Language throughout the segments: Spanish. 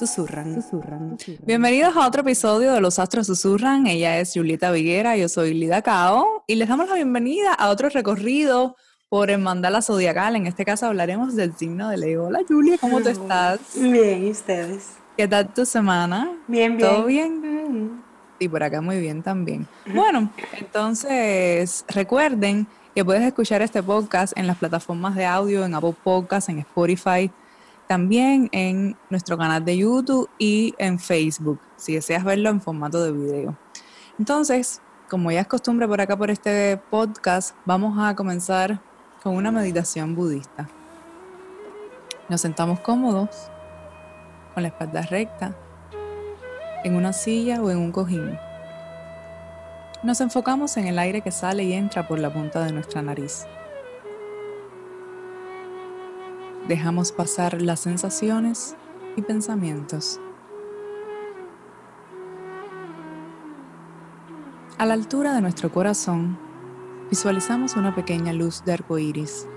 Susurran. Susurran. Bienvenidos a otro episodio de Los Astros Susurran. Ella es Julieta Viguera, yo soy Lida Cao y les damos la bienvenida a otro recorrido por el mandala zodiacal. En este caso hablaremos del signo de Leo. Hola Julia, ¿cómo te estás? Bien, ¿y ustedes? ¿Qué tal tu semana? Bien, bien. ¿Todo bien? Sí, por acá muy bien también. Bueno, entonces recuerden que puedes escuchar este podcast en las plataformas de audio, en Apple Podcasts, en Spotify, también en nuestro canal de YouTube y en Facebook, si deseas verlo en formato de video. Entonces, como ya es costumbre por acá por este podcast, vamos a comenzar con una meditación budista. Nos sentamos cómodos, con la espalda recta, en una silla o en un cojín. Nos enfocamos en el aire que sale y entra por la punta de nuestra nariz. Dejamos pasar las sensaciones y pensamientos. A la altura de nuestro corazón, visualizamos una pequeña luz de arco iris.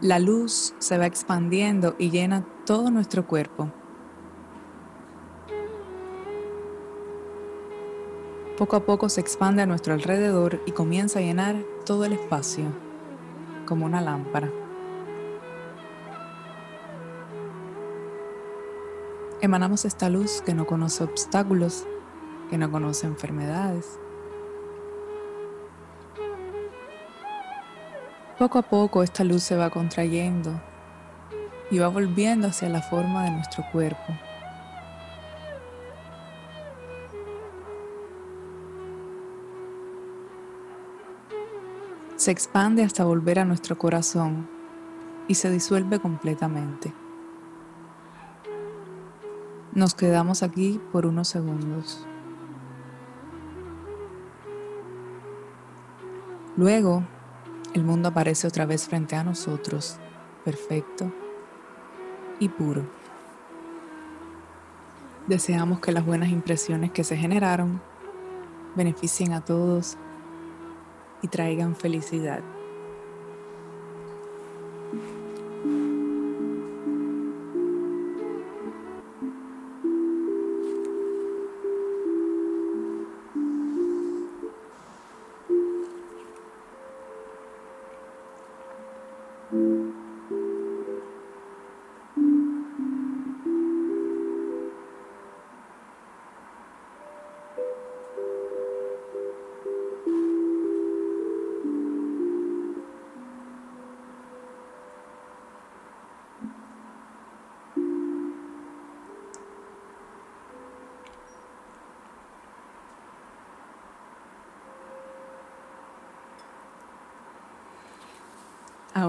La luz se va expandiendo y llena todo nuestro cuerpo. Poco a poco se expande a nuestro alrededor y comienza a llenar todo el espacio como una lámpara. Emanamos esta luz que no conoce obstáculos, que no conoce enfermedades. Poco a poco esta luz se va contrayendo y va volviendo hacia la forma de nuestro cuerpo. Se expande hasta volver a nuestro corazón y se disuelve completamente. Nos quedamos aquí por unos segundos. Luego, el mundo aparece otra vez frente a nosotros, perfecto y puro. Deseamos que las buenas impresiones que se generaron beneficien a todos y traigan felicidad.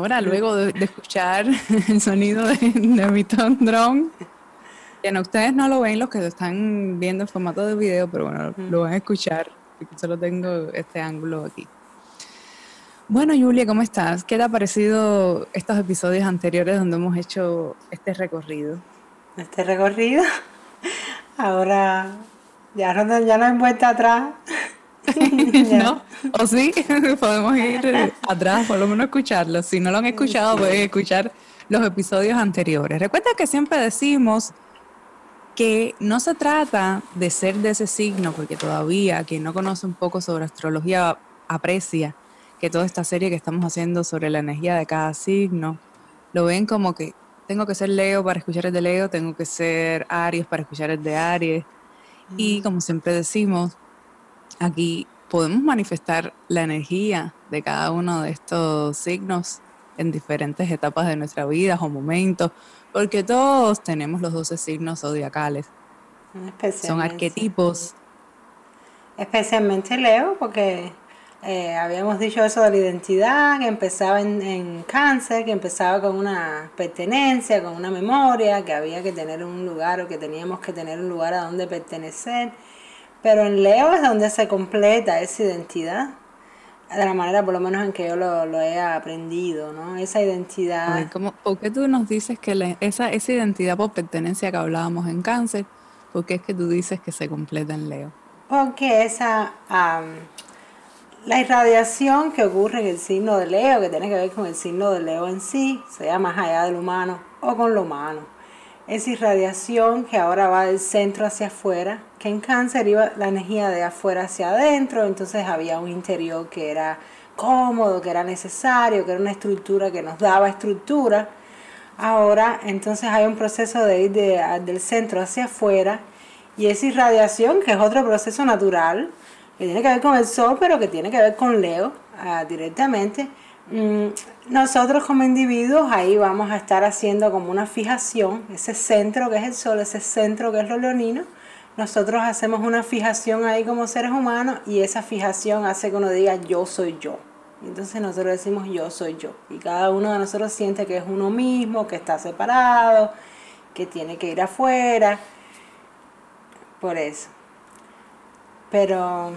Ahora, luego de, escuchar el sonido de, mi ton drone, que no, ustedes no lo ven los que lo están viendo en formato de video, pero bueno, lo van a escuchar, porque solo tengo este ángulo aquí. Bueno, Julia, ¿cómo estás? ¿Qué te ha parecido estos episodios anteriores donde hemos hecho este recorrido? Este recorrido, ahora ya no, ya no hay vuelta atrás. ¿No? ¿O sí? Podemos ir atrás, por lo menos escucharlo. Si no lo han escuchado, pueden escuchar los episodios anteriores. Recuerda que siempre decimos que no se trata de ser de ese signo, porque todavía quien no conoce un poco sobre astrología aprecia que toda esta serie que estamos haciendo sobre la energía de cada signo, lo ven como que tengo que ser Leo para escuchar el de Leo, tengo que ser Aries para escuchar el de Aries. Y como siempre decimos, Aquí podemos manifestar la energía de cada uno de estos signos en diferentes etapas de nuestra vida o momentos, porque todos tenemos los 12 signos zodiacales. Son arquetipos. Especialmente Leo, porque eh, habíamos dicho eso de la identidad, que empezaba en, cáncer, que empezaba con una pertenencia, con una memoria, que había que tener un lugar o que teníamos que tener un lugar a donde pertenecer. Pero en Leo es donde se completa esa identidad, de la manera por lo menos en que yo lo, he aprendido, ¿no? Esa identidad. ¿Por qué tú nos dices que esa, esa identidad por pertenencia que hablábamos en cáncer, por qué es que tú dices que se completa en Leo? Porque esa... La irradiación que ocurre en el signo de Leo, que tiene que ver con el signo de Leo en sí, sea más allá del humano o con lo humano. Esa irradiación que ahora va del centro hacia afuera, que en cáncer iba la energía de afuera hacia adentro, entonces había un interior que era cómodo, que era necesario, que era una estructura que nos daba estructura. Ahora entonces hay un proceso de ir del centro hacia afuera y esa irradiación, que es otro proceso natural, que tiene que ver con el Sol, pero que tiene que ver con Leo ah, directamente. Mm, nosotros como individuos ahí vamos a estar haciendo como una fijación, ese centro que es el Sol, ese centro que es lo leonino, nosotros hacemos una fijación ahí como seres humanos y esa fijación hace que uno diga yo soy yo. entonces nosotros decimos yo soy yo. Y cada uno de nosotros siente que es uno mismo, que está separado, que tiene que ir afuera. Por eso. Pero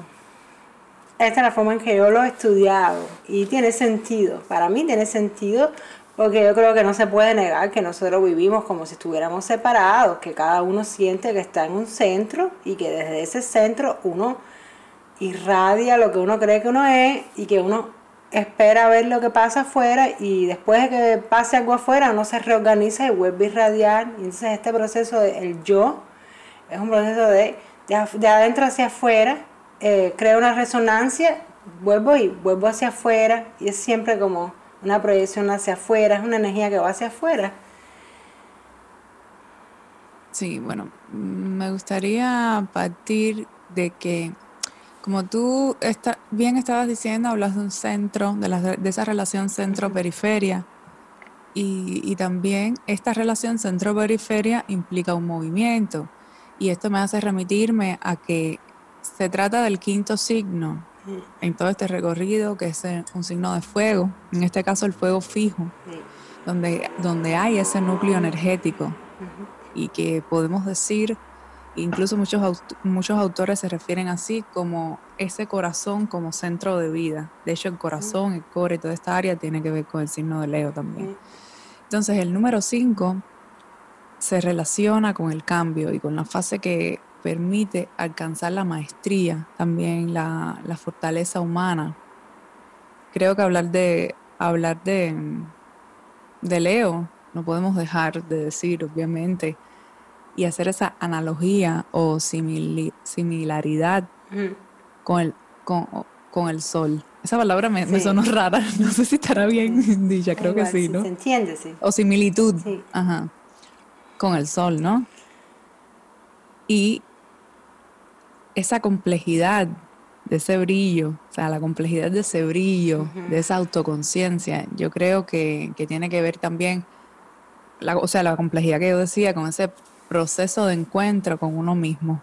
esta es la forma en que yo lo he estudiado y tiene sentido. Para mí tiene sentido porque yo creo que no se puede negar que nosotros vivimos como si estuviéramos separados, que cada uno siente que está en un centro y que desde ese centro uno irradia lo que uno cree que uno es y que uno espera ver lo que pasa afuera y después de que pase algo afuera uno se reorganiza y vuelve a irradiar. Entonces este proceso del yo es un proceso de de, adentro hacia afuera, eh, crea una resonancia, vuelvo y vuelvo hacia afuera, y es siempre como una proyección hacia afuera, es una energía que va hacia afuera. Sí, bueno, me gustaría partir de que, como tú está, bien estabas diciendo, hablas de un centro, de, la, de esa relación centro-periferia, y, y también esta relación centro-periferia implica un movimiento. Y esto me hace remitirme a que se trata del quinto signo en todo este recorrido, que es un signo de fuego, en este caso el fuego fijo, donde, donde hay ese núcleo energético y que podemos decir, incluso muchos, muchos autores se refieren así como ese corazón como centro de vida. De hecho, el corazón, el core, toda esta área tiene que ver con el signo de Leo también. Entonces, el número 5 se relaciona con el cambio y con la fase que permite alcanzar la maestría, también la, fortaleza humana. Creo que hablar de hablar de, de Leo no podemos dejar de decir, obviamente, y hacer esa analogía o similaridad con, el, con, el sol. Esa palabra me, sonó rara, no sé si estará bien dicha, creo que sí, ¿no? Se entiende, sí. O similitud. Ajá con el sol, ¿no? Y esa complejidad de ese brillo, o sea, la complejidad de ese brillo, de esa autoconciencia, yo creo que, tiene que ver también, la, o sea, la complejidad que yo decía con ese proceso de encuentro con uno mismo.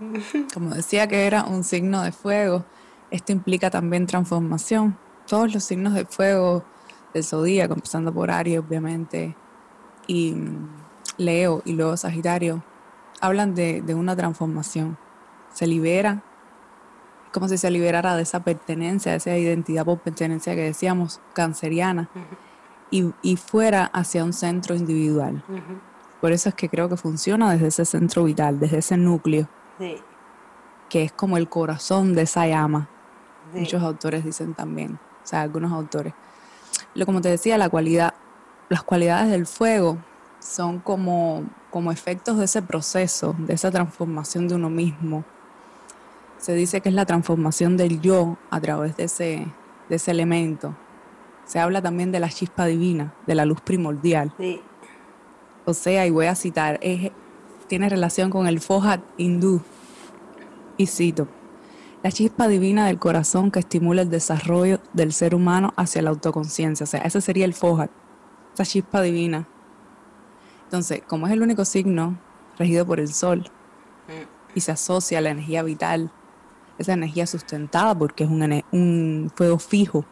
Como decía que era un signo de fuego, esto implica también transformación. Todos los signos de fuego del zodíaco, empezando por Aries, obviamente, y Leo y luego Sagitario hablan de, una transformación. Se libera, como si se liberara de esa pertenencia, de esa identidad por pertenencia que decíamos, canceriana, y, fuera hacia un centro individual. Por eso es que creo que funciona desde ese centro vital, desde ese núcleo, que es como el corazón de esa llama. Muchos autores dicen también, o sea, algunos autores. Lo como te decía, la cualidad, las cualidades del fuego son como, como efectos de ese proceso, de esa transformación de uno mismo. Se dice que es la transformación del yo a través de ese, de ese elemento. Se habla también de la chispa divina, de la luz primordial. O sea, y voy a citar, tiene relación con el Fohat hindú. Y cito, la chispa divina del corazón que estimula el desarrollo del ser humano hacia la autoconciencia. O sea, ese sería el Fohat, esa chispa divina. Entonces, como es el único signo regido por el sol y se asocia a la energía vital, esa energía sustentada porque es un, un fuego fijo.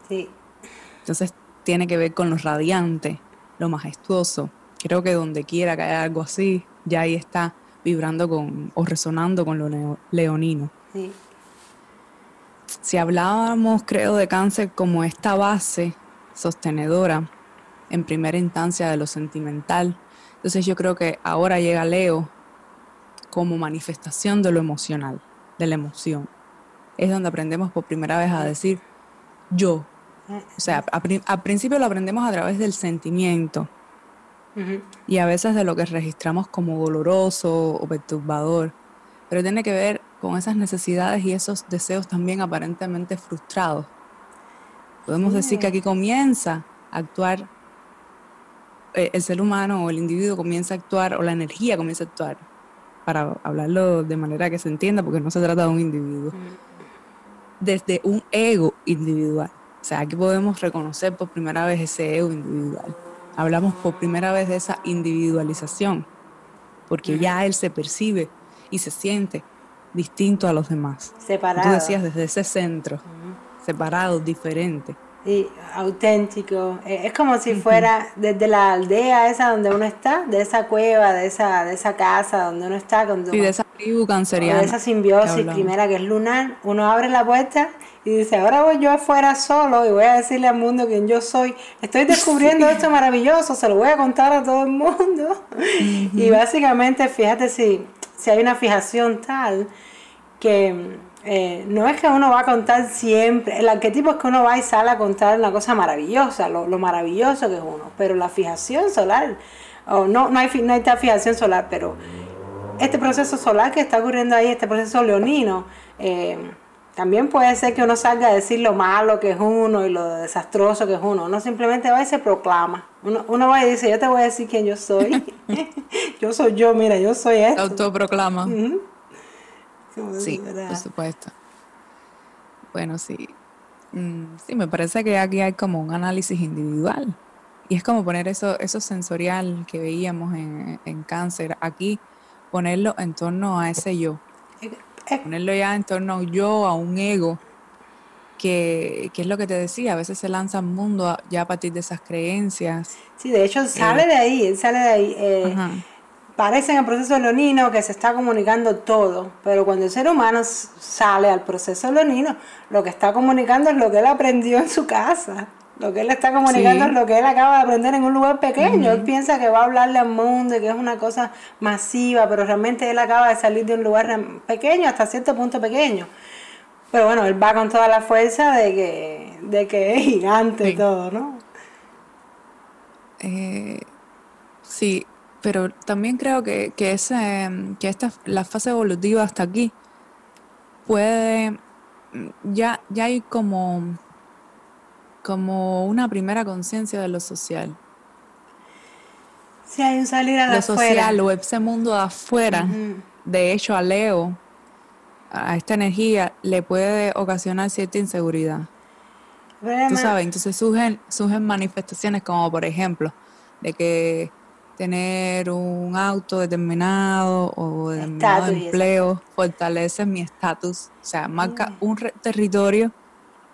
Entonces, tiene que ver con lo radiante, lo majestuoso. Creo que donde quiera que haya algo así, ya ahí está vibrando con o resonando con lo leonino. Si hablábamos, creo, de cáncer como esta base sostenedora en primera instancia de lo sentimental, entonces yo creo que ahora llega Leo como manifestación de lo emocional, de la emoción. Es donde aprendemos por primera vez a decir yo. O sea, al principio lo aprendemos a través del sentimiento. Y a veces de lo que registramos como doloroso o perturbador, pero tiene que ver con esas necesidades y esos deseos también aparentemente frustrados. Podemos decir que aquí comienza a actuar eh, el ser humano o el individuo comienza a actuar o la energía comienza a actuar, para hablarlo de manera que se entienda, porque no se trata de un individuo, desde un ego individual. O sea, aquí podemos reconocer por primera vez ese ego individual. Hablamos por primera vez de esa individualización, porque ya él se percibe y se siente distinto a los demás. Separado. Tú decías desde ese centro, separado, diferente. Sí, auténtico. Eh, es como si fuera desde la aldea esa donde uno está, de esa cueva, de esa, de esa casa donde uno está. Sí, de esa tribu canceriana. De esa simbiosis primera que es lunar. Uno abre la puerta y dice, ahora voy yo afuera solo y voy a decirle al mundo quién yo soy. Estoy descubriendo esto maravilloso, se lo voy a contar a todo el mundo. Y básicamente, fíjate si, si hay una fijación tal que eh, no es que uno va a contar siempre, el arquetipo es que uno va y sale a contar una cosa maravillosa, lo, maravilloso que es uno, pero la fijación solar, o no, no, hay, no hay tal fijación solar, pero este proceso solar que está ocurriendo ahí, este proceso leonino, eh, también puede ser que uno salga a decir lo malo que es uno y lo desastroso que es uno. Uno simplemente va y se proclama. Uno, uno va y dice, yo te voy a decir quién yo soy. yo soy yo, mira, yo soy esto. Autoproclama. Sí, por supuesto. Bueno, sí. Mm, sí, me parece que aquí hay como un análisis individual. Y es como poner eso, eso sensorial que veíamos en, en cáncer, aquí ponerlo en torno a ese yo. Ponerlo ya en torno a un yo, a un ego, que, que, es lo que te decía, a veces se lanza al mundo ya a partir de esas creencias. Sí, de hecho sale eh, de ahí, sale de ahí. Eh, parece en el proceso leonino que se está comunicando todo, pero cuando el ser humano sale al proceso leonino, lo que está comunicando es lo que él aprendió en su casa. Lo que él está comunicando es lo que él acaba de aprender en un lugar pequeño. Él piensa que va a hablarle al mundo y que es una cosa masiva, pero realmente él acaba de salir de un lugar pequeño, hasta cierto punto pequeño. Pero bueno, él va con toda la fuerza de que, de que es gigante todo, ¿no? Eh, sí, pero también creo que, que, ese, que esta, la fase evolutiva hasta aquí puede, ya, ya hay como, como una primera conciencia de lo social. Sí, hay un salir a la Lo social o ese mundo de afuera, de hecho a Leo, a esta energía, le puede ocasionar cierta inseguridad. Tú sabes, entonces surgen, surgen manifestaciones como por ejemplo, de que tener un auto determinado o determinado empleo fortalece mi estatus, o sea, marca mm. un territorio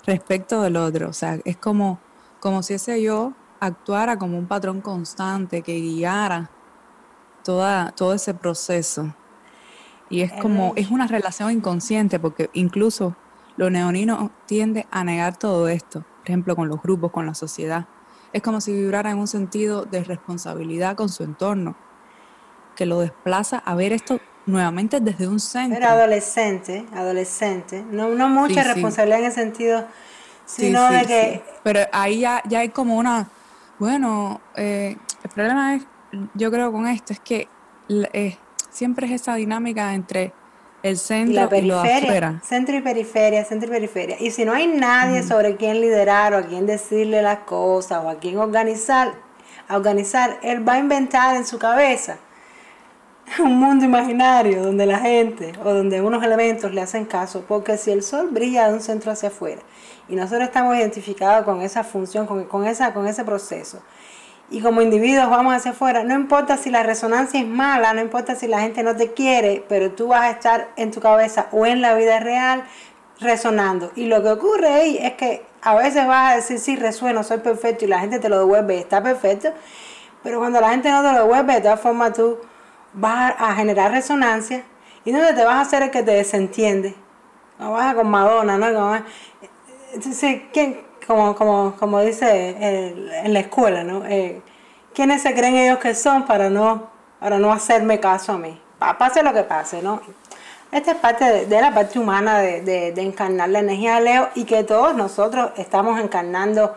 respecto del otro, o sea, es como, como si ese yo actuara como un patrón constante que guiara toda, todo ese proceso. Y es como, es una relación inconsciente, porque incluso los neoninos tienden a negar todo esto, por ejemplo, con los grupos, con la sociedad es como si vibrara en un sentido de responsabilidad con su entorno, que lo desplaza a ver esto nuevamente desde un centro. Era adolescente, adolescente, no, no mucha responsabilidad en ese sentido, sino de que... Pero ahí ya, ya hay como una, bueno, eh, el problema es, yo creo con esto, es que eh, siempre es esa dinámica entre el centro y, la periferia, Centro y periferia, centro y periferia. Y si no hay nadie sobre quién liderar o a quién decirle las cosas o a quién organizar, a organizar, él va a inventar en su cabeza un mundo imaginario donde la gente o donde unos elementos le hacen caso, porque si el sol brilla de un centro hacia afuera y nosotros estamos identificados con esa función, con, con, esa, con ese proceso, y como individuos vamos hacia afuera, no importa si la resonancia es mala, no importa si la gente no te quiere, pero tú vas a estar en tu cabeza o en la vida real resonando. Y lo que ocurre ahí es que a veces vas a decir, sí, resueno, soy perfecto, y la gente te lo devuelve, está perfecto, pero cuando la gente no te lo devuelve, de todas formas tú vas a generar resonancia y donde te vas a hacer el que te desentiende. No vas a con Madonna, ¿no? entonces, ¿quién, como, como, como dice en la escuela, ¿no? Eh, ¿Quiénes se creen ellos que son para no, para no hacerme caso a mí? Pase lo que pase, ¿no? Esta es parte de, la parte humana de, de, de, encarnar la energía de Leo y que todos nosotros estamos encarnando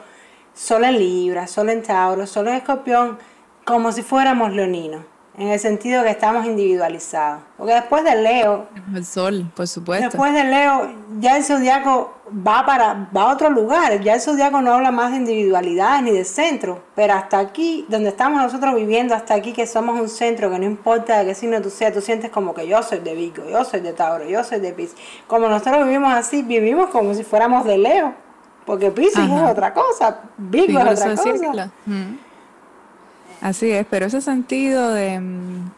solo en Libra, solo en Tauro, solo en Escorpión, como si fuéramos leoninos en el sentido que estamos individualizados. Porque después de Leo... El sol, por supuesto. Después de Leo, ya el zodiaco va, para, va a otro lugar. Ya el zodiaco no habla más de individualidad ni de centro. Pero hasta aquí, donde estamos nosotros viviendo, hasta aquí que somos un centro, que no importa de qué signo tú seas, tú sientes como que yo soy de Vico, yo soy de Tauro, yo soy de Pisces. Como nosotros vivimos así, vivimos como si fuéramos de Leo. Porque Pisces es otra cosa, Vigo es otra cosa. Así es, pero ese sentido mm,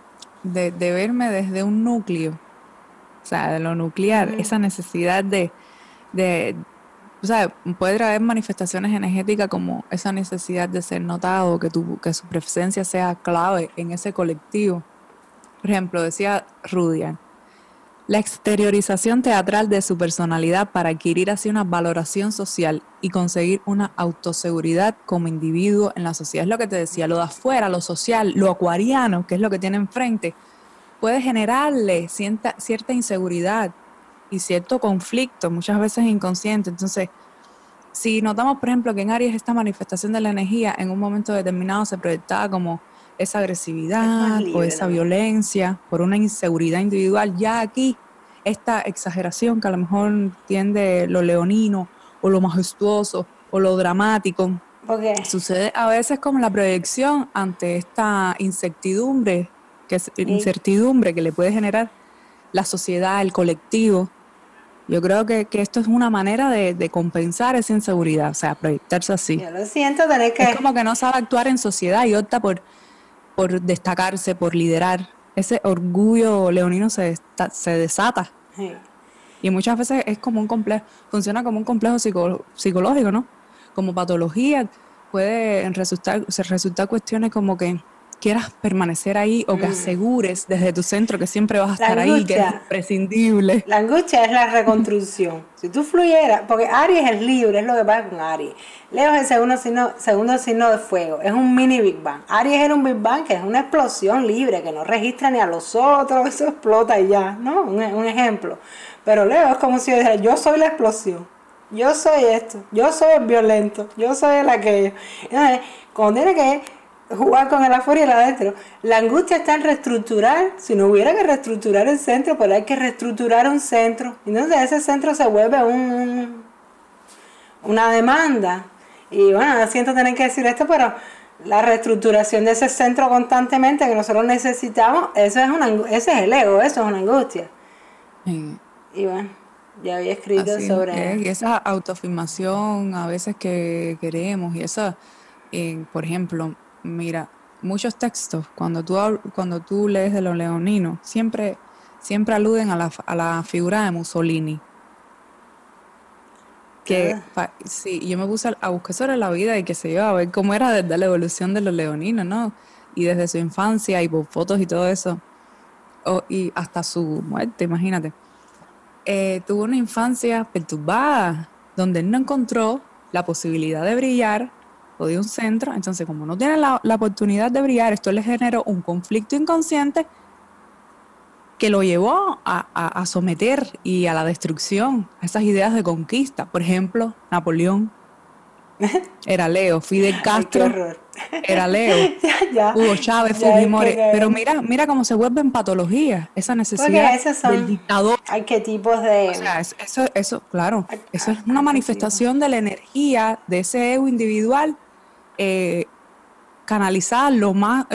de, de, verme desde un núcleo, o sea, de lo nuclear, esa necesidad de, de, o sea, puede haber manifestaciones energéticas como esa necesidad de ser notado, que, tu, que su presencia sea clave en ese colectivo. Por ejemplo, decía Rudian, la exteriorización teatral de su personalidad para adquirir así una valoración social y conseguir una autoseguridad como individuo en la sociedad. Es lo que te decía, lo de afuera, lo social, lo acuariano, que es lo que tiene enfrente, puede generarle cierta, cierta inseguridad y cierto conflicto, muchas veces inconsciente. Entonces, si notamos, por ejemplo, que en Aries esta manifestación de la energía en un momento determinado se proyectaba como esa agresividad o esa violencia por una inseguridad individual, ya aquí esta exageración que a lo mejor tiende lo leonino o lo majestuoso o lo dramático, sucede a veces como la proyección ante esta incertidumbre, que es incertidumbre que le puede generar la sociedad, el colectivo. Yo creo que, esto es una manera de, compensar esa inseguridad, o sea, proyectarse así. Yo lo siento, tener que... Es como que no sabe actuar en sociedad y opta por por destacarse, por liderar. Ese orgullo leonino se, se desata. Y muchas veces es como un complejo, funciona como un complejo psicológico, ¿no? Como patología, puede resultar, resultar cuestiones como que quieras permanecer ahí o que mm. asegures desde tu centro que siempre vas a estar ahí, que es imprescindible. La angustia es la reconstrucción. si tú fluyeras, porque Aries es libre, es lo que pasa con Aries. Leo es el segundo signo, segundo signo de fuego, es un mini Big Bang. Aries era un Big Bang que es una explosión libre, que no registra ni a los otros, eso explota y ya, ¿no? Un, un ejemplo. Pero Leo es como si yo dijera, yo soy la explosión. Yo soy esto, yo soy el violento, yo soy el aquello. Entonces, cuando tiene que jugar con el afuera y el adentro. La angustia está en reestructurar. Si no hubiera que reestructurar el centro, pero hay que reestructurar un centro. Entonces ese centro se vuelve un, una demanda. Y bueno, siento tener que decir esto, pero la reestructuración de ese centro constantemente que nosotros necesitamos, eso es una, ese es el ego, eso es una angustia. Y bueno, ya había escrito sobre... y esa autoafirmación a veces que queremos y esa, eh, por ejemplo, Mira, muchos textos, cuando tú, cuando tú lees de los leoninos, siempre, siempre aluden a la, a la figura de Mussolini. Que ah. sí, yo me puse a, buscar sobre la vida y que se iba a ver cómo era desde la evolución de los leoninos, ¿no? Y desde su infancia y por fotos y todo eso. y hasta su muerte, imagínate. Eh, tuvo una infancia perturbada, donde él no encontró la posibilidad de brillar o de un centro. Entonces, como no tiene la, oportunidad de brillar, esto le generó un conflicto inconsciente que lo llevó a, someter y a la destrucción a esas ideas de conquista. Por ejemplo, Napoleón era Leo, Fidel Castro era Leo, Hugo Chávez, Fujimori. Pero mira, mira cómo se vuelve en patología esa necesidad del dictador. Hay qué tipos de. O sea, eso, eso, claro, eso es una manifestación de la energía de ese ego individual eh, canalizada lo más,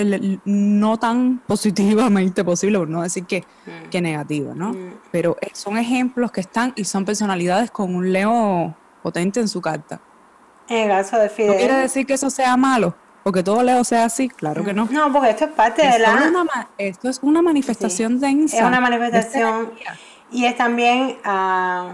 no tan positivamente posible, por no decir que, mm. que negativa, ¿no? Mm. Pero eh, son ejemplos que están y son personalidades con un Leo potente en su carta. En el caso de Fidel. ¿No quiere decir que eso sea malo? Porque todo Leo sea así, claro que no. No, porque esto es parte de la... esto es una manifestación densa. Es una manifestación y es también uh,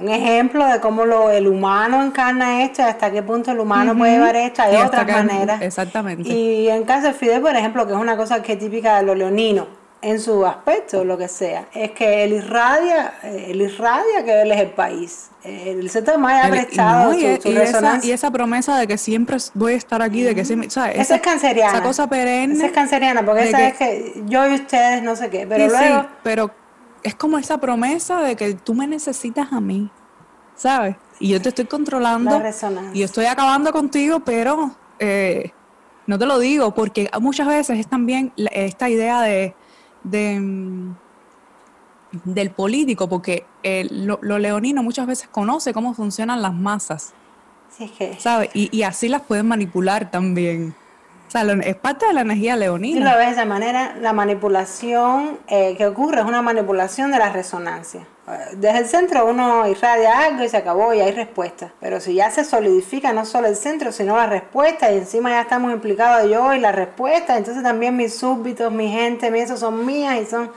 un ejemplo de cómo lo, el humano encarna esto y hasta qué punto el humano puede llevar esto. Hay otras maneras. Exactamente. Y en caso de Fidel, por ejemplo, que es una cosa que es típica de los leoninos, en su aspecto, lo que sea, es que él irradia, él irradia que él es el país. El centro más ha prestado y, su, esa, y, esa, promesa de que siempre voy a estar aquí, de que siempre, ¿sabes? Esa, es canceriana. Esa cosa perenne. Esa es canceriana, porque esa es que yo y ustedes no sé qué, pero luego... pero es como esa promesa de que tú me necesitas a mí, ¿sabes? Y yo te estoy controlando y estoy acabando contigo, pero eh, no te lo digo porque muchas veces es también esta idea de, mm, del político, porque lo, leonino muchas veces conoce cómo funcionan las masas. Sí, es que... ¿Sabes? Y, y así las pueden manipular también. O sea, es parte de la energía leonina. Si lo ves de esa manera, la manipulación eh, que ocurre es una manipulación de la resonancia. Desde el centro uno irradia algo y se acabó y hay respuesta. Pero si ya se solidifica no solo el centro, sino la respuesta y encima ya estamos implicados yo y la respuesta, entonces también mis súbditos, mi gente, mi eso son mías y son...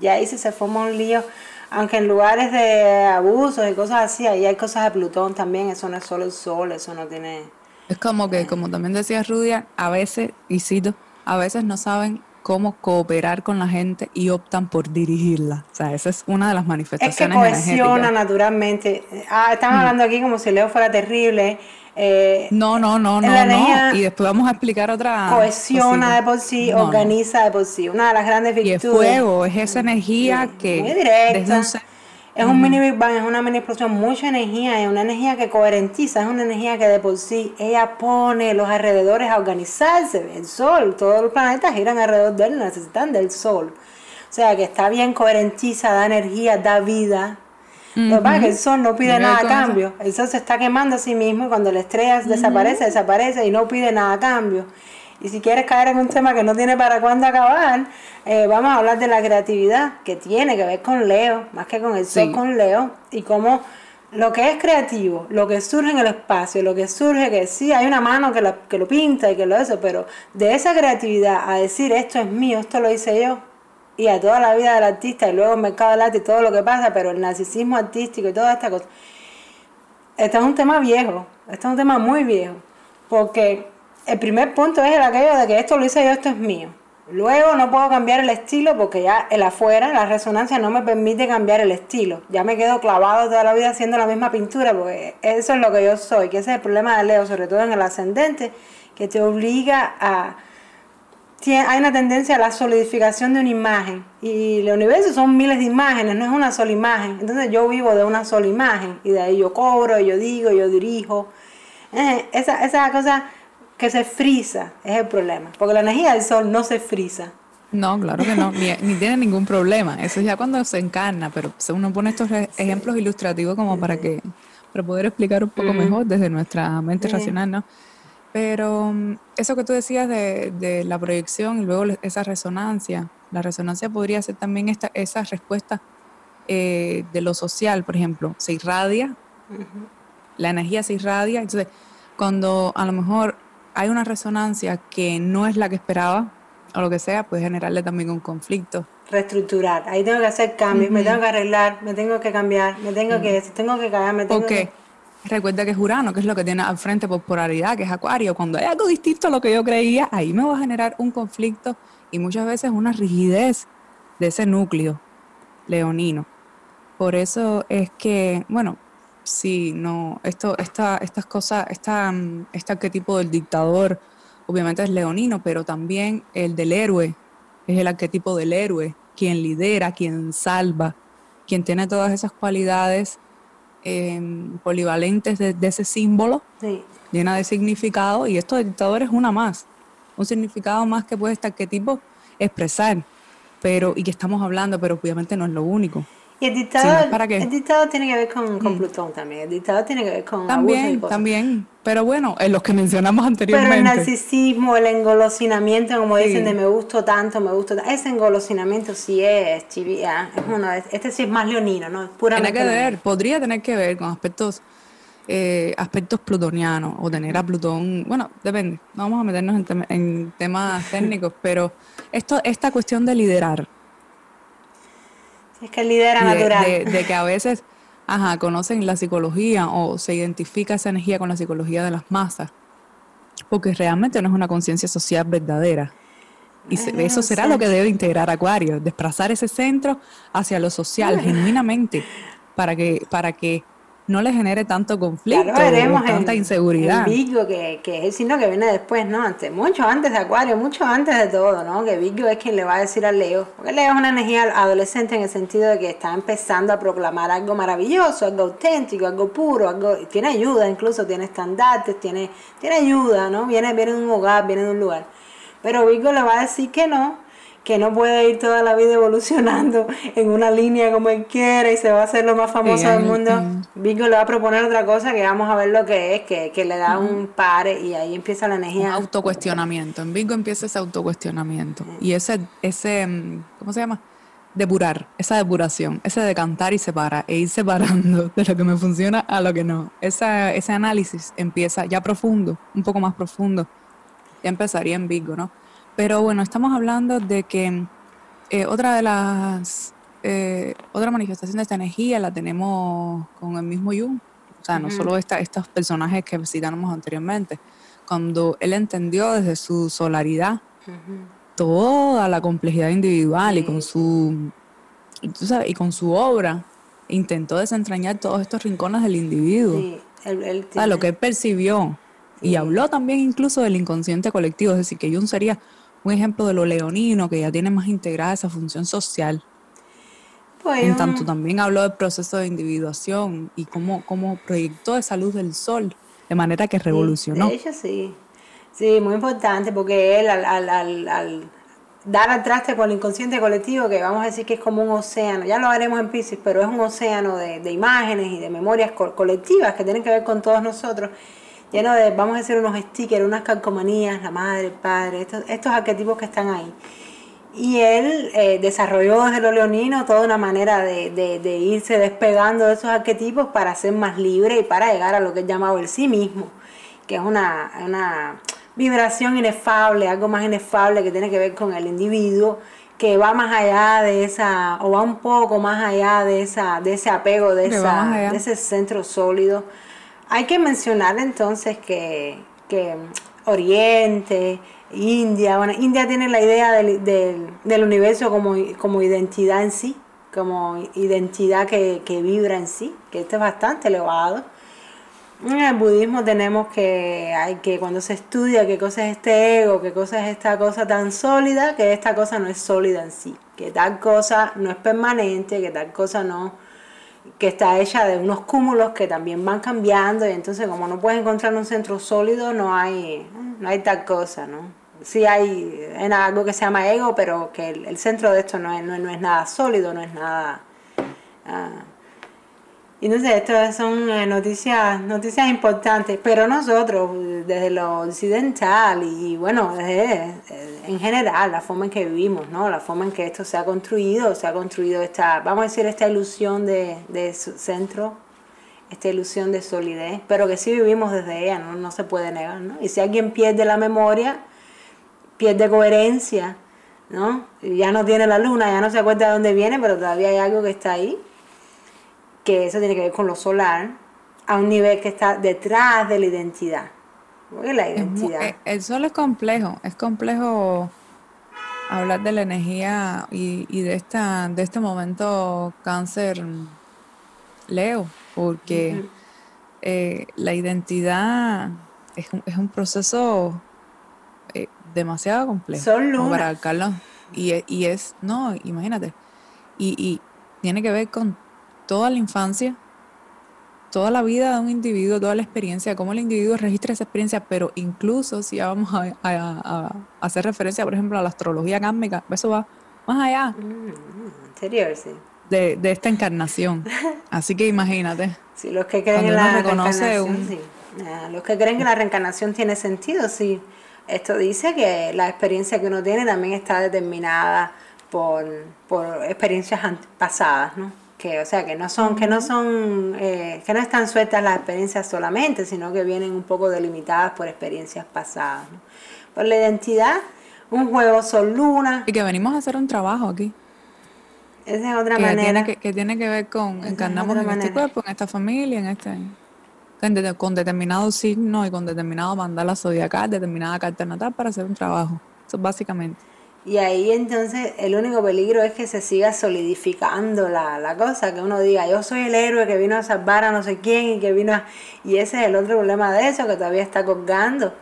Y ahí sí se forma un lío. Aunque en lugares de abusos y cosas así, ahí hay cosas de Plutón también, eso no es solo el sol, eso no tiene es como que, como también decía Rudia, a veces, y cito, a veces no saben cómo cooperar con la gente y optan por dirigirla. O sea, esa es una de las manifestaciones. Es que cohesiona naturalmente. Ah, estamos mm. hablando aquí como si Leo fuera terrible. Eh, no, no, no, no, no. Y después vamos a explicar otra. Cohesiona de por sí, organiza de por sí. Una de las grandes virtudes. Y el fuego es esa energía que. Muy directa. Es un mini Big Bang, es una mini explosión, mucha energía, es una energía que coherentiza, es una energía que de por sí ella pone los alrededores a organizarse. El Sol, todos los planetas giran alrededor de él, necesitan del Sol. O sea que está bien coherentiza, da energía, da vida. Lo que pasa es que el Sol no pide nada a cambio. El Sol se está quemando a sí mismo y cuando la estrella desaparece, desaparece y no pide nada a cambio. Y si quieres caer en un tema que no tiene para cuándo acabar, eh, vamos a hablar de la creatividad, que tiene que ver con Leo, más que con el sol con Leo, y cómo lo que es creativo, lo que surge en el espacio, lo que surge que sí, hay una mano que, que lo pinta y que lo hace, pero de esa creatividad a decir esto es mío, esto lo hice yo, y a toda la vida del artista, y luego el mercado del arte y todo lo que pasa, pero el narcisismo artístico y toda esta cosa, este es un tema viejo, este es un tema muy viejo, porque el primer punto es el aquello de que esto lo hice yo, esto es mío. Luego no puedo cambiar el estilo porque ya el afuera, la resonancia no me permite cambiar el estilo. Ya me quedo clavado toda la vida haciendo la misma pintura porque eso es lo que yo soy, que ese es el problema de Leo, sobre todo en el ascendente, que te obliga a... Hay una tendencia a la solidificación de una imagen y el universo son miles de imágenes, no es una sola imagen. Entonces yo vivo de una sola imagen y de ahí yo cobro, yo digo, yo dirijo. Eh, esa, esa cosa que se frisa, es el problema, porque la energía del sol no se frisa. No, claro que no, ni, tiene ningún problema. Eso es ya cuando se encarna, pero uno pone estos ejemplos ilustrativos como para que para poder explicar un poco mejor desde nuestra mente racional, ¿no? Pero mm, eso que tú decías de, la proyección y luego esa resonancia, la resonancia podría ser también esta, esa respuesta eh, de lo social, por ejemplo, se irradia, la energía se irradia, entonces cuando a lo mejor hay una resonancia que no es la que esperaba, o lo que sea, puede generarle también un conflicto. Reestructurar. Ahí tengo que hacer cambios, me tengo que arreglar, me tengo que cambiar, me tengo que, tengo que caer, me tengo que... Recuerda que es Urano, que es lo que tiene al frente por polaridad, que es Acuario. Cuando hay algo distinto a lo que yo creía, ahí me va a generar un conflicto y muchas veces una rigidez de ese núcleo leonino. Por eso es que, bueno, Sí, no, esto, esta, estas cosas, esta, mm, este arquetipo del dictador, obviamente es leonino, pero también el del héroe, es el arquetipo del héroe, quien lidera, quien salva, quien tiene todas esas cualidades em, polivalentes de, ese símbolo, llena de significado, y esto del dictador es una más, un significado más que puede este arquetipo expresar, pero, y que estamos hablando, pero obviamente no es lo único. Y el dictador, el dictador tiene que ver con, con mm. Plutón también. El dictador tiene que ver con también, También, pero bueno, en los que mencionamos anteriormente. Pero el narcisismo, el engolosinamiento, como dicen, de me gusto tanto, me gusto tanto. Ese engolosinamiento sí es chivía, es uno, este sí es más leonino, ¿no? Puramente tiene que ver, podría tener que ver con aspectos eh, aspectos plutonianos o tener a Plutón, bueno, depende, no vamos a meternos en, temas técnicos, pero esto, esta cuestión de liderar, es que lidera natural. De, que a veces, ajá, conocen la psicología o se identifica esa energía con la psicología de las masas, porque realmente no es una conciencia social verdadera. Y eso será lo que debe integrar Acuario, desplazar ese centro hacia lo social, genuinamente, para que, para que no le genere tanto conflicto, tanta inseguridad. Vigo, que, que, es el signo que viene después, ¿no? Antes, mucho antes de Acuario, mucho antes de todo, ¿no? Que Vigo es quien le va a decir al Leo. Porque Leo es una energía adolescente en el sentido de que está empezando a proclamar algo maravilloso, algo auténtico, algo puro, algo tiene ayuda, incluso tiene estandartes, tiene, tiene ayuda, ¿no? Viene, viene de un hogar, viene de un lugar. Pero Vigo le va a decir que no, que no puede ir toda la vida evolucionando en una línea como él quiere y se va a hacer lo más famoso del mundo. Vigo le va a proponer otra cosa que vamos a ver lo que es, que, le da un pare y ahí empieza la energía. Un autocuestionamiento. En Vigo empieza ese autocuestionamiento. Y ese, ese, mm, ¿cómo se llama? Depurar, esa depuración, ese decantar y separar, e ir separando de lo que me funciona a lo que no. Esa, ese análisis empieza ya profundo, un poco más profundo. Ya empezaría en Vigo, ¿no? Pero bueno, estamos hablando de que eh, otra de las, eh, otra manifestación de esta energía la tenemos con el mismo Jung. O sea, no solo estos personajes que citamos anteriormente. Cuando él entendió desde su solaridad toda la complejidad individual y con su y con su obra intentó desentrañar todos estos rincones del individuo. Sí, lo que él percibió. Y habló también incluso del inconsciente colectivo, es decir, que Jung sería un ejemplo de lo leonino, que ya tiene más integrada esa función social. Pues, en tanto también habló del proceso de individuación y cómo, cómo proyectó esa luz del sol de manera que revolucionó. Sí, de hecho, sí. Sí, muy importante porque él al, al, al, dar al traste con el inconsciente colectivo, que vamos a decir que es como un océano, ya lo haremos en Pisces, pero es un océano de, de imágenes y de memorias colectivas que tienen que ver con todos nosotros lleno de, vamos a decir, unos stickers, unas calcomanías, la madre, el padre, estos, estos arquetipos que están ahí. Y él eh, desarrolló desde lo leonino toda una manera de, de, irse despegando de esos arquetipos para ser más libre y para llegar a lo que él llamaba el sí mismo, que es una, una vibración inefable, algo más inefable que tiene que ver con el individuo, que va más allá de esa, o va un poco más allá de esa, de ese apego, de, esa, de ese centro sólido hay que mencionar entonces que, Oriente, India, bueno, India tiene la idea del, universo como, identidad en sí, como identidad que, vibra en sí, que esto es bastante elevado. En el budismo tenemos que, que cuando se estudia qué cosa es este ego, qué cosa es esta cosa tan sólida, que esta cosa no es sólida en sí, que tal cosa no es permanente, que tal cosa no, que está hecha de unos cúmulos que también van cambiando y entonces como no puedes encontrar un centro sólido no hay, no hay tal cosa, ¿no? Sí hay en algo que se llama ego, pero que el, centro de esto no es, no, es nada sólido, no es nada... Ah, y no sé, estas son eh, noticias, noticias importantes, pero nosotros, desde lo occidental y bueno, eh, en general, la forma en que vivimos, ¿no? La forma en que esto se ha construido, se ha construido esta, vamos a decir, esta ilusión de, de centro, esta ilusión de solidez, pero que sí vivimos desde ella, ¿no? no se puede negar, ¿no? Y si alguien pierde la memoria, pierde coherencia, ¿no? Ya no tiene la luna, ya no se acuerda de dónde viene, pero todavía hay algo que está ahí que eso tiene que ver con lo solar, a un nivel que está detrás de la identidad. la identidad. Eh, el sol es complejo, es complejo hablar de la energía y, de esta de este momento cáncer Leo, porque eh, la identidad es un, es un proceso eh, demasiado complejo para Carlos. Y, y, es, no, imagínate, y, y tiene que ver con toda la infancia, toda la vida de un individuo, toda la experiencia, cómo el individuo registra esa experiencia, pero incluso si vamos a, hacer referencia, por ejemplo, a la astrología kármica, eso va más allá. Mm, sí. de, de esta encarnación. Así que imagínate. Sí, los que creen en la reencarnación, sí. Ah, los que creen que la reencarnación tiene sentido, sí. Esto dice que la experiencia que uno tiene también está determinada por, por experiencias pasadas, ¿no? Que, o sea, que no son, que no son, eh, que no están sueltas las experiencias solamente, sino que vienen un poco delimitadas por experiencias pasadas. ¿no? Por la identidad, un juego son luna. Y que venimos a hacer un trabajo aquí. Esa es otra manera. Tiene que, tiene que ver con encarnamos en este cuerpo, en esta familia, en este con determinado signo y con determinado mandala zodiacal, determinada carta natal para hacer un trabajo. Eso básicamente. Y ahí entonces el único peligro es que se siga solidificando la, la, cosa, que uno diga, yo soy el héroe que vino a salvar a no sé quién y que vino a... Y ese es el otro problema de eso, que todavía está colgando.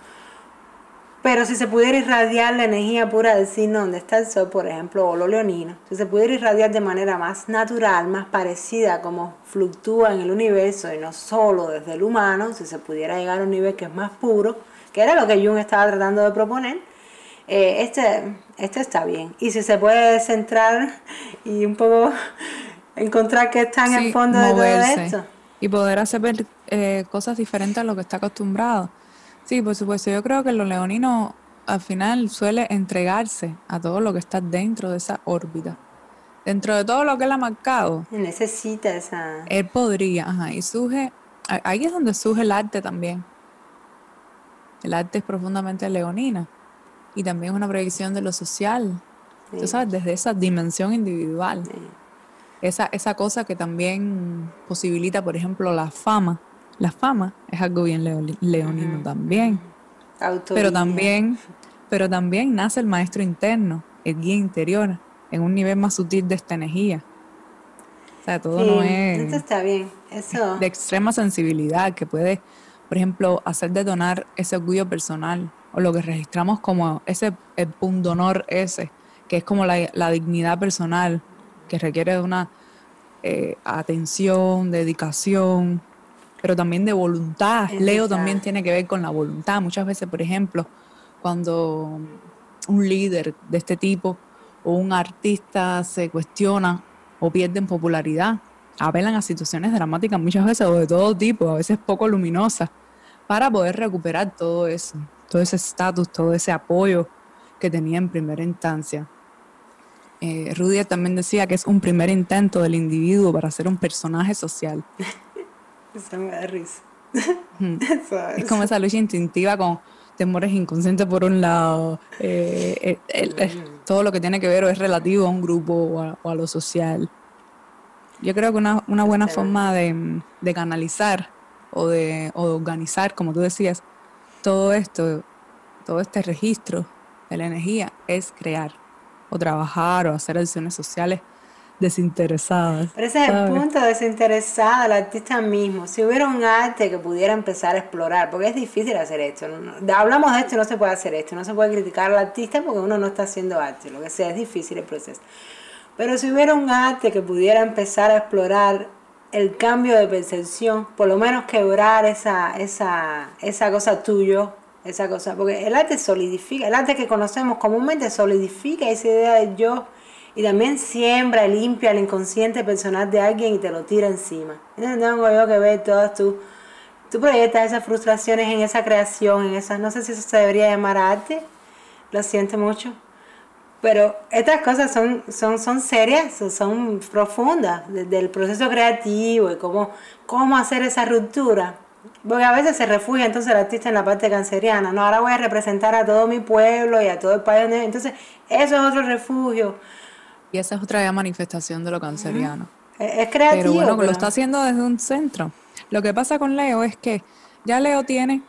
Pero si se pudiera irradiar la energía pura del signo donde está el sol, por ejemplo, o lo leonino, si se pudiera irradiar de manera más natural, más parecida como fluctúa en el universo y no solo desde el humano, si se pudiera llegar a un nivel que es más puro, que era lo que Jung estaba tratando de proponer, eh, este, este está bien. Y si se puede centrar y un poco encontrar que está en el fondo de todo esto. Y poder hacer eh, cosas diferentes a lo que está acostumbrado. Sí, por supuesto. Yo creo que lo leonino al final suele entregarse a todo lo que está dentro de esa órbita. Dentro de todo lo que él ha marcado. Necesita esa. Él podría, ajá. Y surge. Ahí es donde surge el arte también. El arte es profundamente leonina. Y también es una proyección de lo social. Tú sabes, desde esa dimensión individual. Esa, esa cosa que también posibilita, por ejemplo, la fama la fama es algo bien leonino también. Pero también, pero también nace el maestro interno, el guía interior, en un nivel más sutil de esta energía. O sea, todo no es. Esto está bien. Eso. De extrema sensibilidad que puede, por ejemplo, hacer detonar ese orgullo personal o lo que registramos como ese el pundonor ese, que es como la, la dignidad personal, que requiere de una eh, atención, dedicación, pero también de voluntad. Leo también tiene que ver con la voluntad. Muchas veces, por ejemplo, cuando un líder de este tipo o un artista se cuestiona o pierden popularidad, apelan a situaciones dramáticas muchas veces o de todo tipo, a veces poco luminosas, para poder recuperar todo eso, todo ese estatus, todo ese apoyo que tenía en primera instancia. Eh, Rudy también decía que es un primer intento del individuo para ser un personaje social. Eso me da risa. es como esa lucha instintiva con temores inconscientes por un lado, eh, todo lo que tiene que ver o es relativo a un grupo o a, lo social. Yo creo que una, una buena forma de, de, canalizar o de, o de organizar, como tú decías, todo esto, todo este registro de la energía es crear o trabajar o hacer acciones sociales desinteresadas. Pero ese es el punto, desinteresada, el artista mismo. Si hubiera un arte que pudiera empezar a explorar, porque es difícil hacer esto. hablamos de esto no se puede hacer esto, no se puede criticar al artista porque uno no está haciendo arte, lo que sea, es difícil el proceso. Pero si hubiera un arte que pudiera empezar a explorar el cambio de percepción, por lo menos quebrar esa, esa, esa cosa tuyo, esa cosa, porque el arte solidifica, el arte que conocemos comúnmente solidifica esa idea de yo y también siembra limpia el inconsciente personal de alguien y te lo tira encima. Entonces tengo yo que ver todas tus... Tú proyectas esas frustraciones en esa creación, en esas... No sé si eso se debería llamar arte, lo siento mucho. Pero estas cosas son, son, son serias, son profundas, desde el proceso creativo y cómo, cómo hacer esa ruptura. Porque a veces se refugia entonces el artista en la parte canceriana. No, ahora voy a representar a todo mi pueblo y a todo el país. Entonces, eso es otro refugio. Y esa es otra manifestación de lo canceriano. Es creativo. Pero bueno, lo está haciendo desde un centro. Lo que pasa con Leo es que ya Leo tiene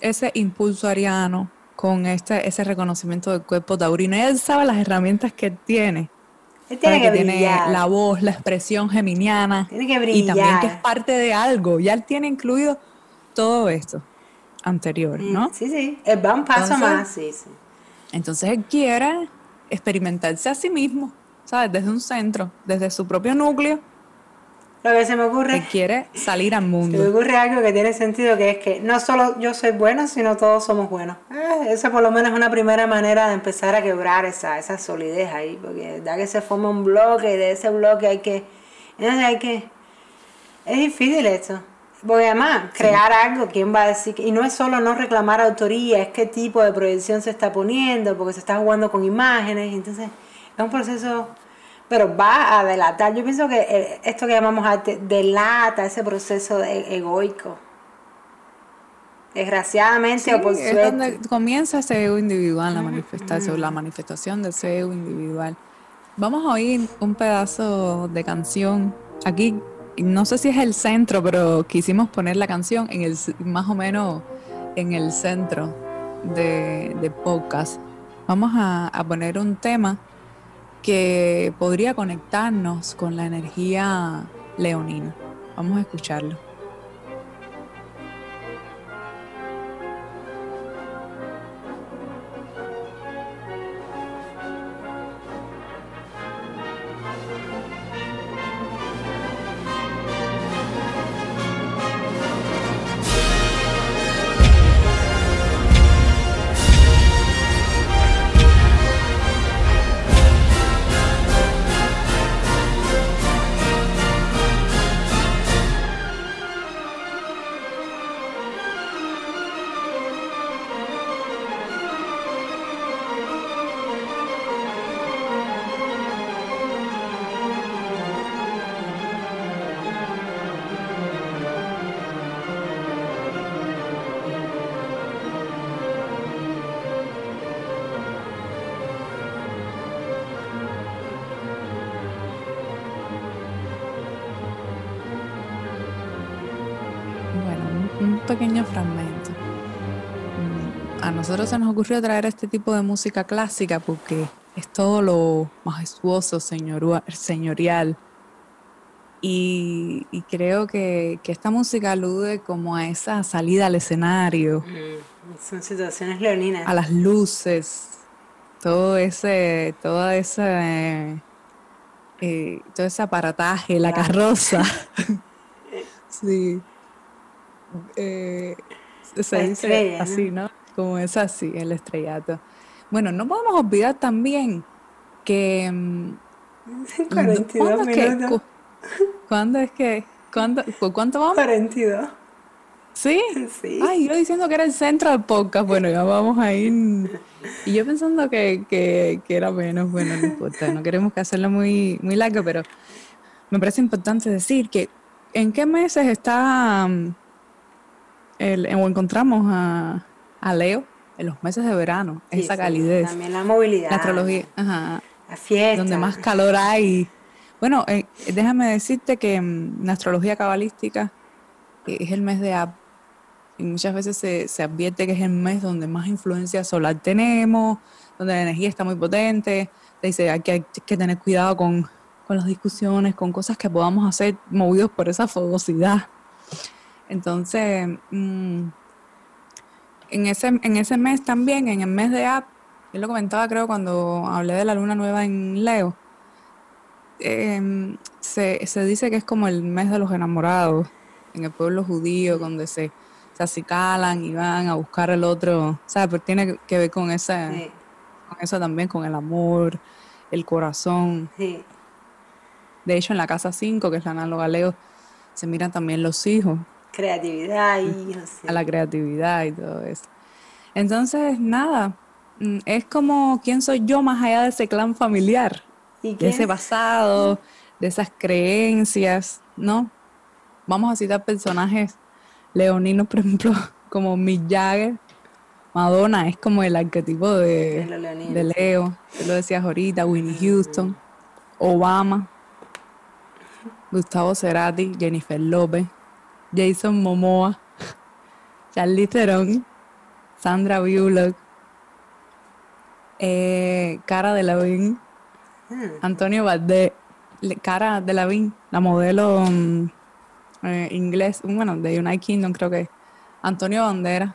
ese impulso ariano con este, ese reconocimiento del cuerpo taurino. Él sabe las herramientas que tiene. Él tiene que, tiene la voz, la expresión geminiana. Tiene que brillar. Y también que es parte de algo. Ya él tiene incluido todo esto anterior, ¿no? Sí, sí. Él va un paso más, sí, sí. Entonces él quiere experimentarse a sí mismo. ¿sabes? Desde un centro, desde su propio núcleo. Lo que se me ocurre. Que quiere salir al mundo. Se me ocurre algo que tiene sentido, que es que no solo yo soy bueno, sino todos somos buenos. Eh, esa por lo menos es una primera manera de empezar a quebrar esa, esa solidez ahí, porque da que se forma un bloque y de ese bloque hay que Entonces hay que... Es difícil esto. Porque además, crear algo, ¿quién va a decir? Y no es solo no reclamar autoría, es qué tipo de proyección se está poniendo, porque se está jugando con imágenes. Entonces, es un proceso, pero va a delatar. Yo pienso que eh, esto que llamamos arte delata ese proceso egoico. Desgraciadamente o por suerte. Es donde comienza ese ego individual, la manifestación, la manifestación de ese ego individual. Vamos a oír un pedazo de canción. Aquí no sé si es el centro, pero quisimos poner la canción en el más o menos en el centro de, de podcast. Vamos a, a poner un tema que podría conectarnos con la energía leonina. Vamos a escucharlo. Ocurrió traer este tipo de música clásica porque es todo lo majestuoso, señorial. Y, creo que, esta música alude como a esa salida al escenario. Mm, son situaciones leoninas. A las luces, todo ese, toda esa, eh, todo ese aparataje, la carroza. sí eh, se dice así, ¿no? Como es así, el estrellato. Bueno, no podemos olvidar también que... Mm, ¿Cuándo es que, ¿Cuándo es que? ¿Cuándo, ¿Por cuánto vamos? 42. ¿Sí? Sí. Ay, yo diciendo que era el centro del podcast. Bueno, ya vamos a ir. Y yo pensando que, que, que era menos. Bueno, no importa. No queremos que hacerlo muy, muy largo, pero me parece importante decir que en qué meses está mm, el, o encontramos a, a, Leo en los meses de verano, esa calidez. También la movilidad. La astrología, ajá, la fiesta. Donde más calor hay. Bueno, eh, déjame decirte que mm, la astrología cabalística eh, es el mes de Ab. Y muchas veces se, se advierte que es el mes donde más influencia solar tenemos, donde la energía está muy potente. Te dice hay que, hay que tener cuidado con, con las discusiones, con cosas que podamos hacer movidos por esa fogosidad. Entonces, mm, en, ese, en ese mes también, en el mes de Ab, yo lo comentaba creo cuando hablé de la luna nueva en Leo, em, se, dice que es como el mes de los enamorados en el pueblo judío, donde se, se acicalan y van a buscar el otro, ¿sabes? Pero tiene que ver con, ese, con eso también, con el amor, el corazón. De hecho, en la casa 5, que es la análoga Leo, se miran también los hijos creatividad y A la creatividad y todo eso. Entonces, nada, mm, es como quién soy yo más allá de ese clan familiar, de ese pasado, de esas creencias, ¿no? Vamos a citar personajes leoninos, por ejemplo, como Mick Jagger, Madonna es como el arquetipo de, de Leo, tú lo decías ahorita, Winnie Houston, Obama, Gustavo Cerati, Jennifer López, Jason Momoa, Charlie Theron, Sandra Bullock, eh, Cara de Lavín, hmm. Antonio Valdés, Cara de Lavín, la modelo mm, eh, inglés, bueno, de United Kingdom creo que, Antonio Bandera,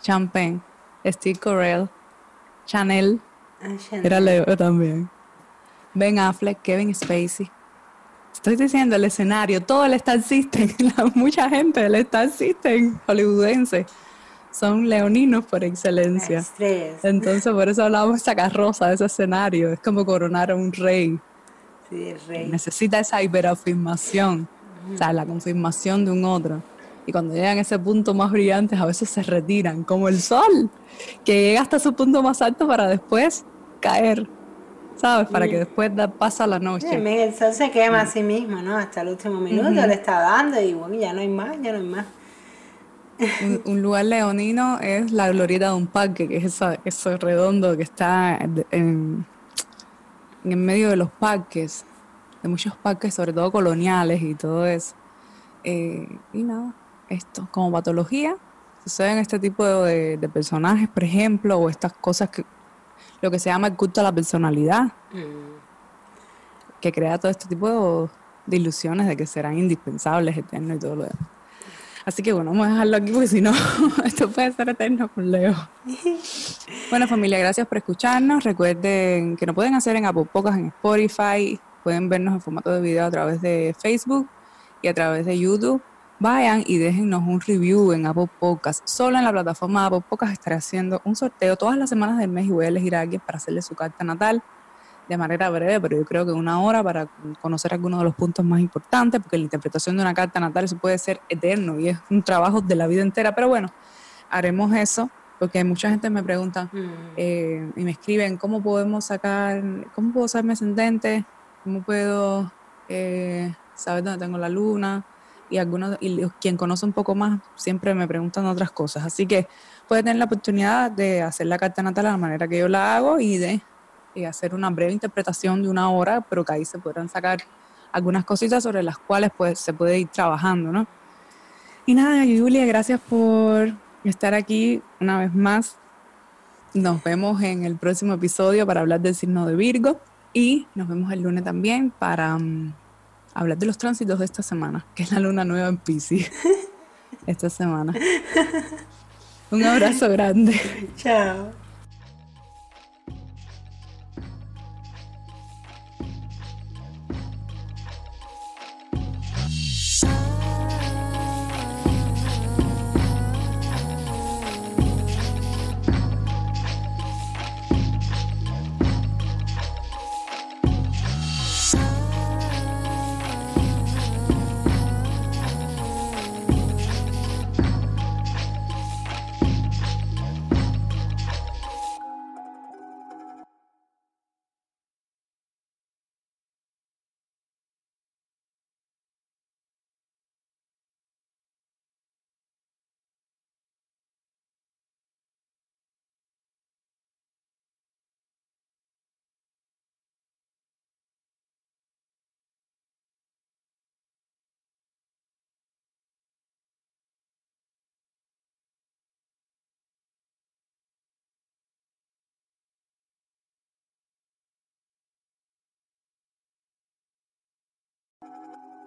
Champagne, Steve Correll, Chanel, ah, era Leo también, Ben Affleck, Kevin Spacey, Estoy diciendo el escenario, todo el Star System, mucha gente del Star System hollywoodense son leoninos por excelencia. Entonces, por eso hablamos de esa carroza, de ese escenario. Es como coronar a un rey. Sí, el rey. Necesita esa hiperafirmación, o sea, la confirmación de un otro. Y cuando llegan a ese punto más brillante, a veces se retiran, como el sol, que llega hasta su punto más alto para después caer, ¿sabes? Para que después da, pasa la noche. el sol se quema a sí mismo, ¿no? Hasta el último minuto le está dando y bueno, ya no hay más, ya no hay más. Un, lugar leonino es la glorieta de un parque, que es esa, eso redondo que está en, en medio de los parques, de muchos parques, sobre todo coloniales y todo eso. Eh, y nada, esto, como patología, suceden este tipo de, personajes, por ejemplo, o estas cosas que, lo que se llama el culto a la personalidad, mm. que crea todo este tipo de, ilusiones de que serán indispensables, eternos y todo lo demás. Así que bueno, vamos a dejarlo aquí porque si no, esto puede ser eterno con Leo. Bueno familia, gracias por escucharnos. Recuerden que nos pueden hacer en Apple en Spotify, pueden vernos en formato de video a través de Facebook y a través de YouTube vayan y déjennos un review en Apple Podcast. Solo en la plataforma Apple Podcast estaré haciendo un sorteo todas las semanas del mes y voy a elegir a alguien para hacerle su carta natal de manera breve, pero yo creo que una hora para conocer algunos de los puntos más importantes, porque la interpretación de una carta natal eso puede ser eterno y es un trabajo de la vida entera, pero bueno, haremos eso, porque mucha gente me pregunta mm. eh, y me escriben, ¿cómo podemos sacar, cómo puedo ser mi ascendente? ¿Cómo puedo eh, saber dónde tengo la luna? Y algunos y quien conoce un poco más siempre me preguntan otras cosas. Así que puede tener la oportunidad de hacer la carta natal de la manera que yo la hago y de hacer una breve interpretación de una hora, pero que ahí se podrán sacar algunas cositas sobre las cuales pues, se puede ir trabajando, ¿no? Y nada, Julia, gracias por estar aquí una vez más. Nos vemos en el próximo episodio para hablar del signo de Virgo y nos vemos el lunes también para... Hablar de los tránsitos de esta semana, que es la luna nueva en Pisces. esta semana. Un abrazo grande. Chao.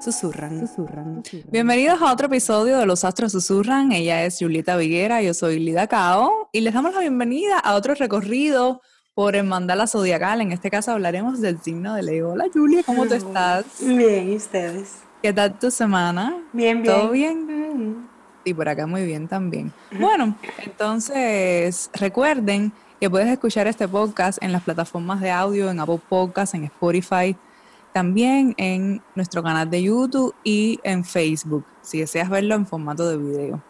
Susurran. Susurran. Bienvenidos a otro episodio de Los Astros Susurran. Ella es Julieta Viguera, yo soy Lida Cao y les damos la bienvenida a otro recorrido por el mandala zodiacal. En este caso hablaremos del signo de Leo. Hola Julia, ¿cómo tú estás? Bien, ¿y ustedes? ¿Qué tal tu semana? Bien, bien. ¿Todo bien? Y por acá muy bien también. Bueno, entonces recuerden que puedes escuchar este podcast en las plataformas de audio, en Apple Podcasts, en Spotify, también en nuestro canal de YouTube y en Facebook, si deseas verlo en formato de video.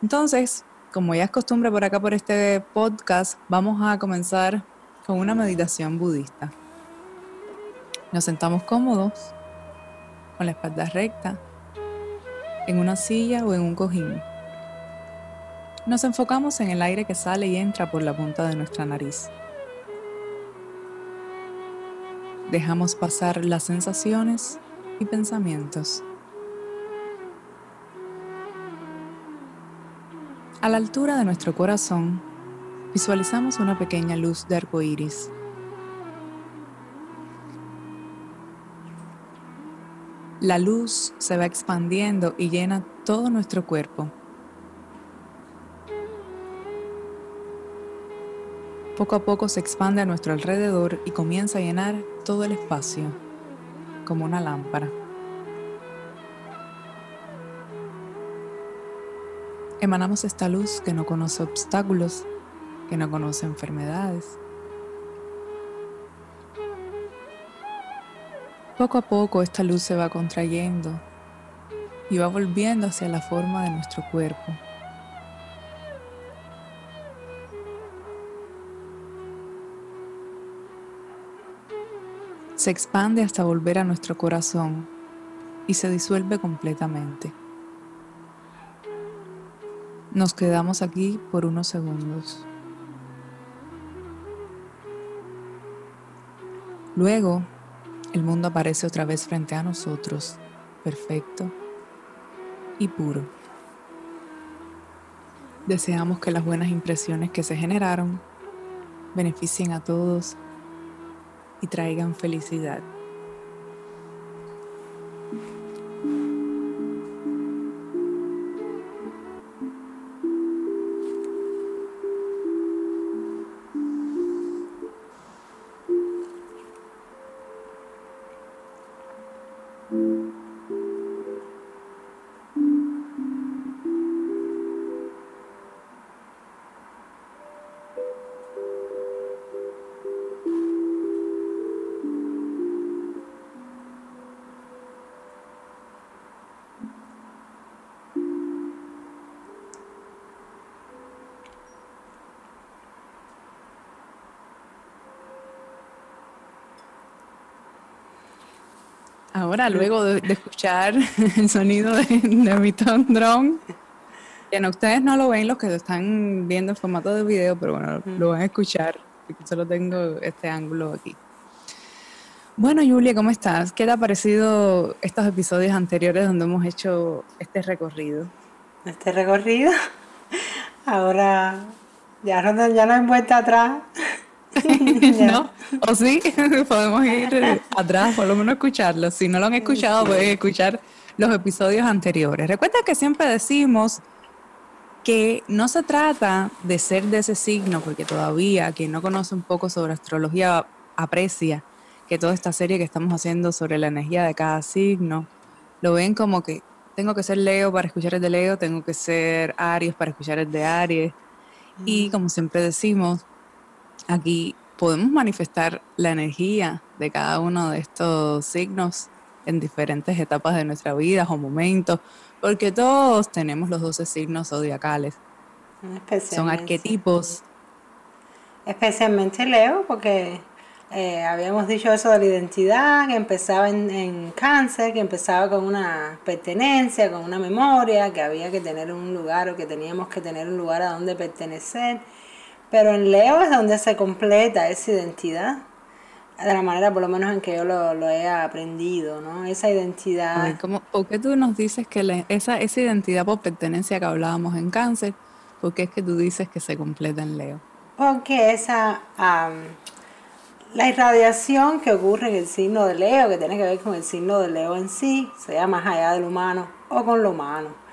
Entonces, como ya es costumbre por acá por este podcast, vamos a comenzar con una meditación budista. Nos sentamos cómodos, con la espalda recta, en una silla o en un cojín. Nos enfocamos en el aire que sale y entra por la punta de nuestra nariz. Dejamos pasar las sensaciones y pensamientos. A la altura de nuestro corazón, visualizamos una pequeña luz de arco iris. La luz se va expandiendo y llena todo nuestro cuerpo. Poco a poco se expande a nuestro alrededor y comienza a llenar todo el espacio, como una lámpara. Emanamos esta luz que no conoce obstáculos, que no conoce enfermedades. Poco a poco esta luz se va contrayendo y va volviendo hacia la forma de nuestro cuerpo. Se expande hasta volver a nuestro corazón y se disuelve completamente. Nos quedamos aquí por unos segundos. Luego, el mundo aparece otra vez frente a nosotros, perfecto y puro. Deseamos que las buenas impresiones que se generaron beneficien a todos y traigan felicidad. Luego de, escuchar el sonido de, mi ton drone, que no, ustedes no lo ven los que lo están viendo en formato de video, pero bueno, lo van a escuchar, solo tengo este ángulo aquí. Bueno, Julia, ¿cómo estás? ¿Qué te ha parecido estos episodios anteriores donde hemos hecho este recorrido? Este recorrido, ahora ya no, ya no hay vuelta atrás. ¿No? ¿O sí? Podemos ir atrás, por lo menos escucharlo. Si no lo han escuchado, pueden escuchar los episodios anteriores. Recuerda que siempre decimos que no se trata de ser de ese signo, porque todavía quien no conoce un poco sobre astrología aprecia que toda esta serie que estamos haciendo sobre la energía de cada signo, lo ven como que tengo que ser Leo para escuchar el de Leo, tengo que ser Aries para escuchar el de Aries. Y como siempre decimos, Aquí podemos manifestar la energía de cada uno de estos signos en diferentes etapas de nuestra vida o momentos, porque todos tenemos los 12 signos zodiacales. Son arquetipos. Especialmente Leo, porque eh, habíamos dicho eso de la identidad, que empezaba en, en, cáncer, que empezaba con una pertenencia, con una memoria, que había que tener un lugar o que teníamos que tener un lugar a donde pertenecer. Pero en Leo es donde se completa esa identidad, de la manera por lo menos en que yo lo, he aprendido, ¿no? Esa identidad. ¿Por qué tú nos dices que esa, esa identidad por pertenencia que hablábamos en cáncer, por qué es que tú dices que se completa en Leo? Porque esa... la irradiación que ocurre en el signo de Leo, que tiene que ver con el signo de Leo en sí, sea más allá del humano o con lo humano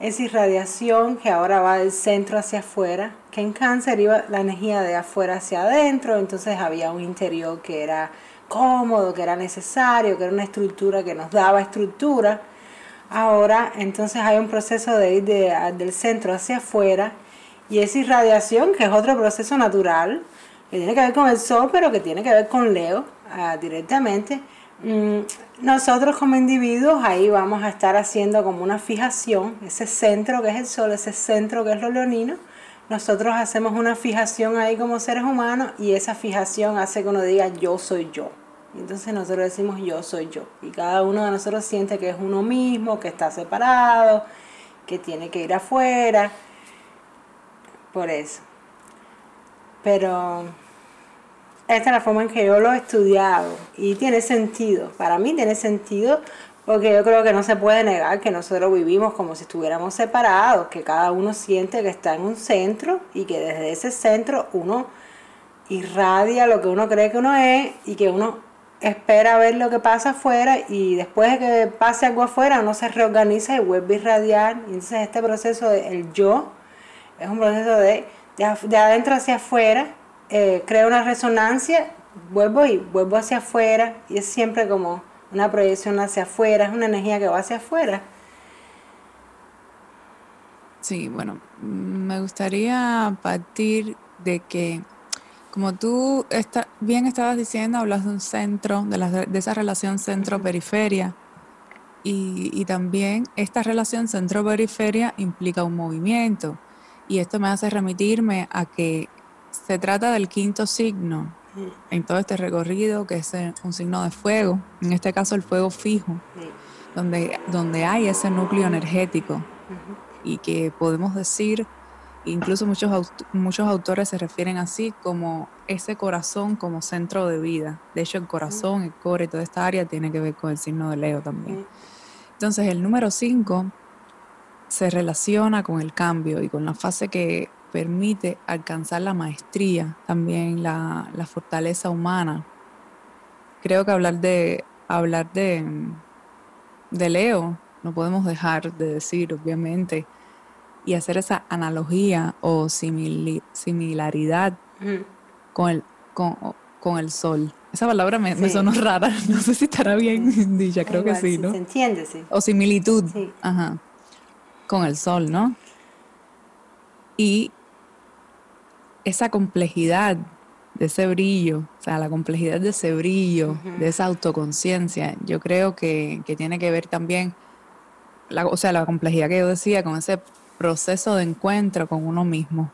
esa irradiación que ahora va del centro hacia afuera, que en cáncer iba la energía de afuera hacia adentro, entonces había un interior que era cómodo, que era necesario, que era una estructura que nos daba estructura. Ahora entonces hay un proceso de ir del centro hacia afuera y esa irradiación, que es otro proceso natural, que tiene que ver con el sol, pero que tiene que ver con Leo ah, directamente, Mm, nosotros como individuos ahí vamos a estar haciendo como una fijación, ese centro que es el sol, ese centro que es lo leonino, nosotros hacemos una fijación ahí como seres humanos y esa fijación hace que uno diga yo soy yo. entonces nosotros decimos yo soy yo. Y cada uno de nosotros siente que es uno mismo, que está separado, que tiene que ir afuera. por eso. Pero esta es la forma en que yo lo he estudiado y tiene sentido. Para mí tiene sentido porque yo creo que no se puede negar que nosotros vivimos como si estuviéramos separados, que cada uno siente que está en un centro y que desde ese centro uno irradia lo que uno cree que uno es y que uno espera ver lo que pasa afuera y después de que pase algo afuera uno se reorganiza y vuelve a irradiar. Y entonces este proceso del yo es un proceso de, de, adentro hacia afuera, eh, crea una resonancia, vuelvo y vuelvo hacia afuera y es siempre como una proyección hacia afuera, es una energía que va hacia afuera. Sí, bueno, me gustaría partir de que como tú está, bien estabas diciendo, hablas de un centro, de, la, de esa relación centro-periferia. Y, y, también esta relación centro-periferia implica un movimiento. Y esto me hace remitirme a que se trata del quinto signo en todo este recorrido, que es un signo de fuego, en este caso el fuego fijo, donde, donde hay ese núcleo energético y que podemos decir Incluso muchos, muchos autores se refieren así como ese corazón como centro de vida. De hecho, el corazón, el core, toda esta área tiene que ver con el signo de Leo también. Entonces, el número 5 se relaciona con el cambio y con la fase que permite alcanzar la maestría, también la, la fortaleza humana. Creo que hablar de, hablar de, de Leo, no podemos dejar de decir, obviamente, y hacer esa analogía o similaridad con, el, con, el sol. Esa palabra me, sonó rara, no sé si estará bien dicha, creo que sí, ¿no? Se entiende, sí. O similitud, ajá, con el sol, ¿no? Y esa complejidad de ese brillo, o sea, la complejidad de ese brillo, de esa autoconciencia, yo creo que, que, tiene que ver también, la, o sea, la complejidad que yo decía con ese proceso de encuentro con uno mismo.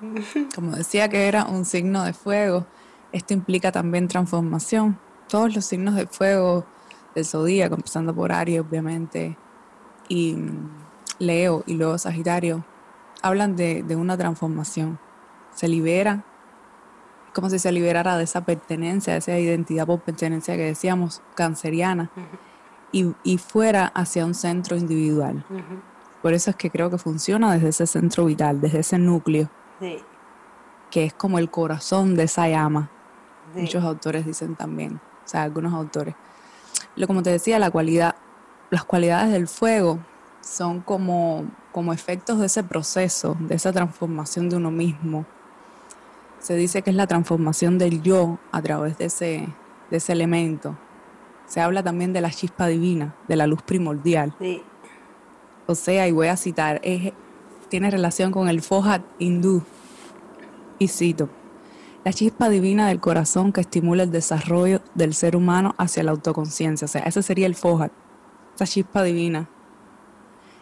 Como decía que era un signo de fuego, esto implica también transformación. Todos los signos de fuego del zodíaco, empezando por Aries, obviamente, y Leo y luego Sagitario, hablan de, una transformación. Se libera, como si se liberara de esa pertenencia, de esa identidad por pertenencia que decíamos, canceriana, y, y, fuera hacia un centro individual. Por eso es que creo que funciona desde ese centro vital, desde ese núcleo, que es como el corazón de esa llama. Muchos autores dicen también, o sea, algunos autores. Lo como te decía, la cualidad, las cualidades del fuego son como, como efectos de ese proceso, de esa transformación de uno mismo. Se dice que es la transformación del yo a través de ese, de ese elemento. Se habla también de la chispa divina, de la luz primordial. Sí. O sea, y voy a citar, tiene relación con el Fohat hindú. Y cito, la chispa divina del corazón que estimula el desarrollo del ser humano hacia la autoconciencia. O sea, ese sería el Fohat, esa chispa divina.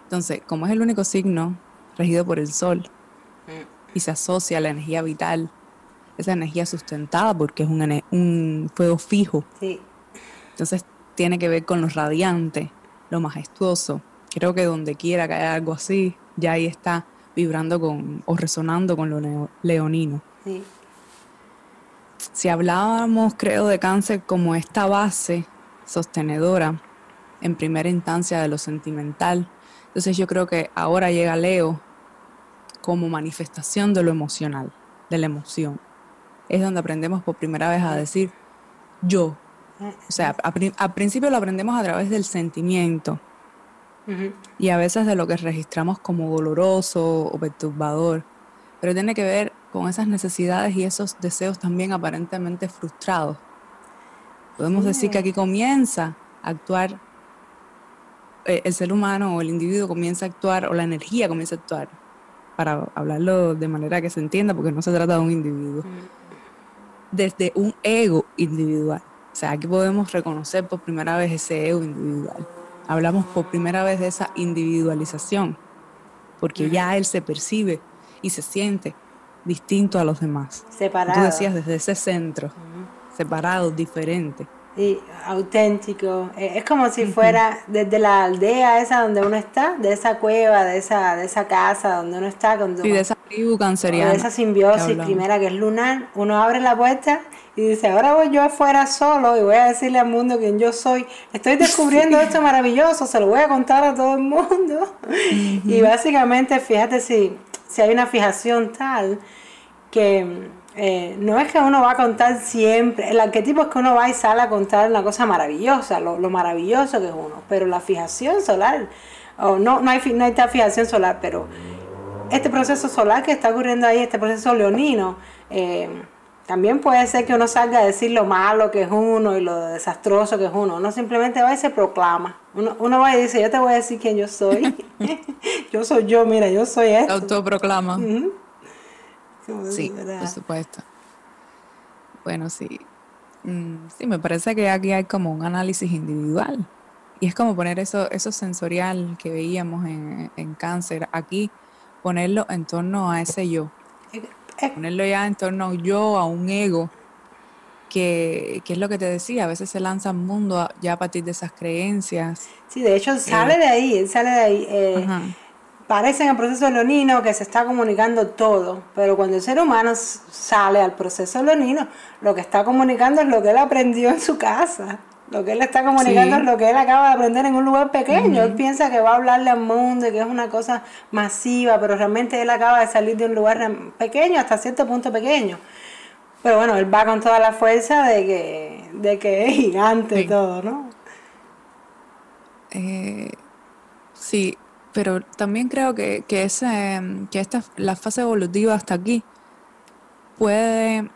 Entonces, como es el único signo regido por el sol y se asocia a la energía vital, esa energía sustentada porque es un, un fuego fijo. Entonces, tiene que ver con lo radiante, lo majestuoso, creo que donde quiera que haya algo así, ya ahí está vibrando con o resonando con lo leonino. Si hablábamos, creo, de cáncer como esta base sostenedora en primera instancia de lo sentimental, entonces yo creo que ahora llega Leo como manifestación de lo emocional, de la emoción. Es donde aprendemos por primera vez a decir yo. O sea, al principio lo aprendemos a través del sentimiento, y a veces de lo que registramos como doloroso o perturbador, pero tiene que ver con esas necesidades y esos deseos también aparentemente frustrados. Podemos decir que aquí comienza a actuar eh, el ser humano o el individuo comienza a actuar o la energía comienza a actuar, para hablarlo de manera que se entienda, porque no se trata de un individuo, desde un ego individual. O sea, aquí podemos reconocer por primera vez ese ego individual hablamos por primera vez de esa individualización, porque ya él se percibe y se siente distinto a los demás. Separado. Tú decías desde ese centro, separado, diferente. Sí, auténtico. Eh, es como si fuera desde la aldea esa donde uno está, de esa cueva, de esa, de esa casa donde uno está. Sí, de esa tribu canceriana. de esa simbiosis primera que es lunar, uno abre la puerta y dice, ahora voy yo afuera solo y voy a decirle al mundo quién yo soy. Estoy descubriendo esto maravilloso, se lo voy a contar a todo el mundo. Y básicamente, fíjate si, si hay una fijación tal que eh, no es que uno va a contar siempre, el arquetipo es que uno va y sale a contar una cosa maravillosa, lo, maravilloso que es uno, pero la fijación solar, o no, no hay, no hay tal fijación solar, pero este proceso solar que está ocurriendo ahí, este proceso leonino, eh, también puede ser que uno salga a decir lo malo que es uno y lo desastroso que es uno. Uno simplemente va y se proclama. Uno, uno va y dice, yo te voy a decir quién yo soy. yo soy yo, mira, yo soy esto. Autoproclama. Sí, por supuesto. Bueno, sí. Mm, sí, me parece que aquí hay como un análisis individual. Y es como poner eso, eso sensorial que veíamos en, en cáncer aquí, ponerlo en torno a ese yo. Ponerlo ya en torno a un yo, a un ego, que, que, es lo que te decía, a veces se lanza al mundo ya a partir de esas creencias. Sí, de hecho sale eh, de ahí, sale de ahí. Eh, parece en el proceso leonino que se está comunicando todo, pero cuando el ser humano sale al proceso leonino, lo que está comunicando es lo que él aprendió en su casa. Lo que él está comunicando es lo que él acaba de aprender en un lugar pequeño. Él piensa que va a hablarle al mundo y que es una cosa masiva, pero realmente él acaba de salir de un lugar pequeño, hasta cierto punto pequeño. Pero bueno, él va con toda la fuerza de que, de que es gigante todo, ¿no? Eh, sí, pero también creo que, que, ese, que esta, la fase evolutiva hasta aquí puede,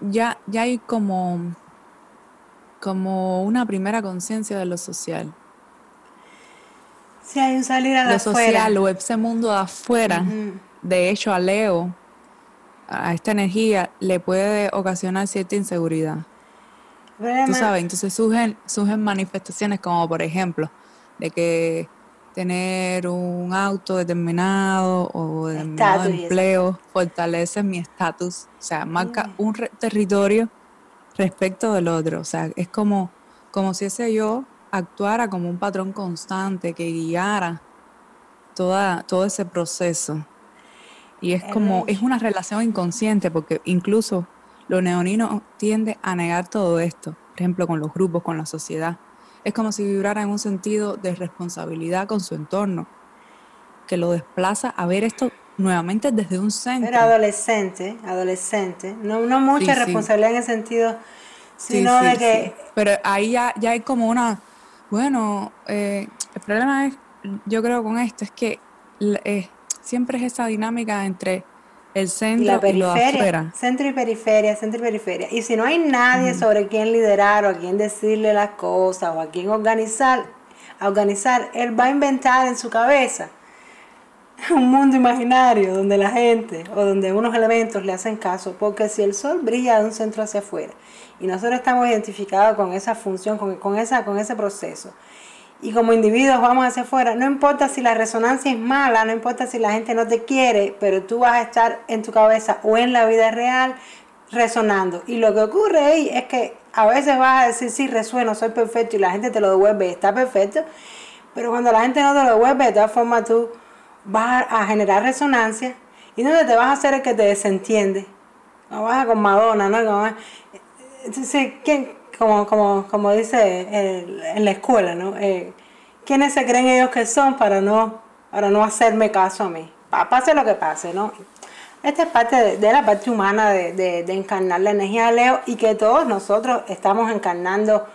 ya, ya hay como, como una primera conciencia de lo social. Sí, hay un salir a la Lo social o ese mundo de afuera, de hecho a Leo, a esta energía, le puede ocasionar cierta inseguridad. Tú sabes, entonces surgen, surgen manifestaciones como por ejemplo, de que tener un auto determinado o determinado empleo fortalece mi estatus, o sea, marca mm. un territorio respecto del otro, o sea, es como, como si ese yo actuara como un patrón constante que guiara toda, todo ese proceso. Y es como, es una relación inconsciente, porque incluso los neoninos tienden a negar todo esto, por ejemplo, con los grupos, con la sociedad es como si vibrara en un sentido de responsabilidad con su entorno, que lo desplaza a ver esto nuevamente desde un centro. Pero adolescente, adolescente, no, no mucha responsabilidad en el sentido, sino de que... Pero ahí ya, ya hay como una, bueno, eh, el problema es, yo creo con esto, es que eh, siempre es esa dinámica entre el centro y, la periferia, Centro y periferia, centro y periferia. Y si no hay nadie sobre quién liderar o a quién decirle las cosas o a quién organizar, a organizar, él va a inventar en su cabeza un mundo imaginario donde la gente o donde unos elementos le hacen caso, porque si el sol brilla de un centro hacia afuera y nosotros estamos identificados con esa función, con, con, esa, con ese proceso, y como individuos vamos hacia afuera, no importa si la resonancia es mala, no importa si la gente no te quiere, pero tú vas a estar en tu cabeza o en la vida real resonando. Y lo que ocurre ahí es que a veces vas a decir, sí, resueno, soy perfecto y la gente te lo devuelve, está perfecto, pero cuando la gente no te lo devuelve, de todas formas tú vas a generar resonancia y donde te vas a hacer el que te desentiende. No vas a con Madonna, ¿no? Entonces, ¿quién? Como, como, como dice en la escuela, ¿no? Eh, ¿Quiénes se creen ellos que son para no, para no hacerme caso a mí? Pase lo que pase, ¿no? Esta es parte de, la parte humana de, de, encarnar la energía de Leo y que todos nosotros estamos encarnando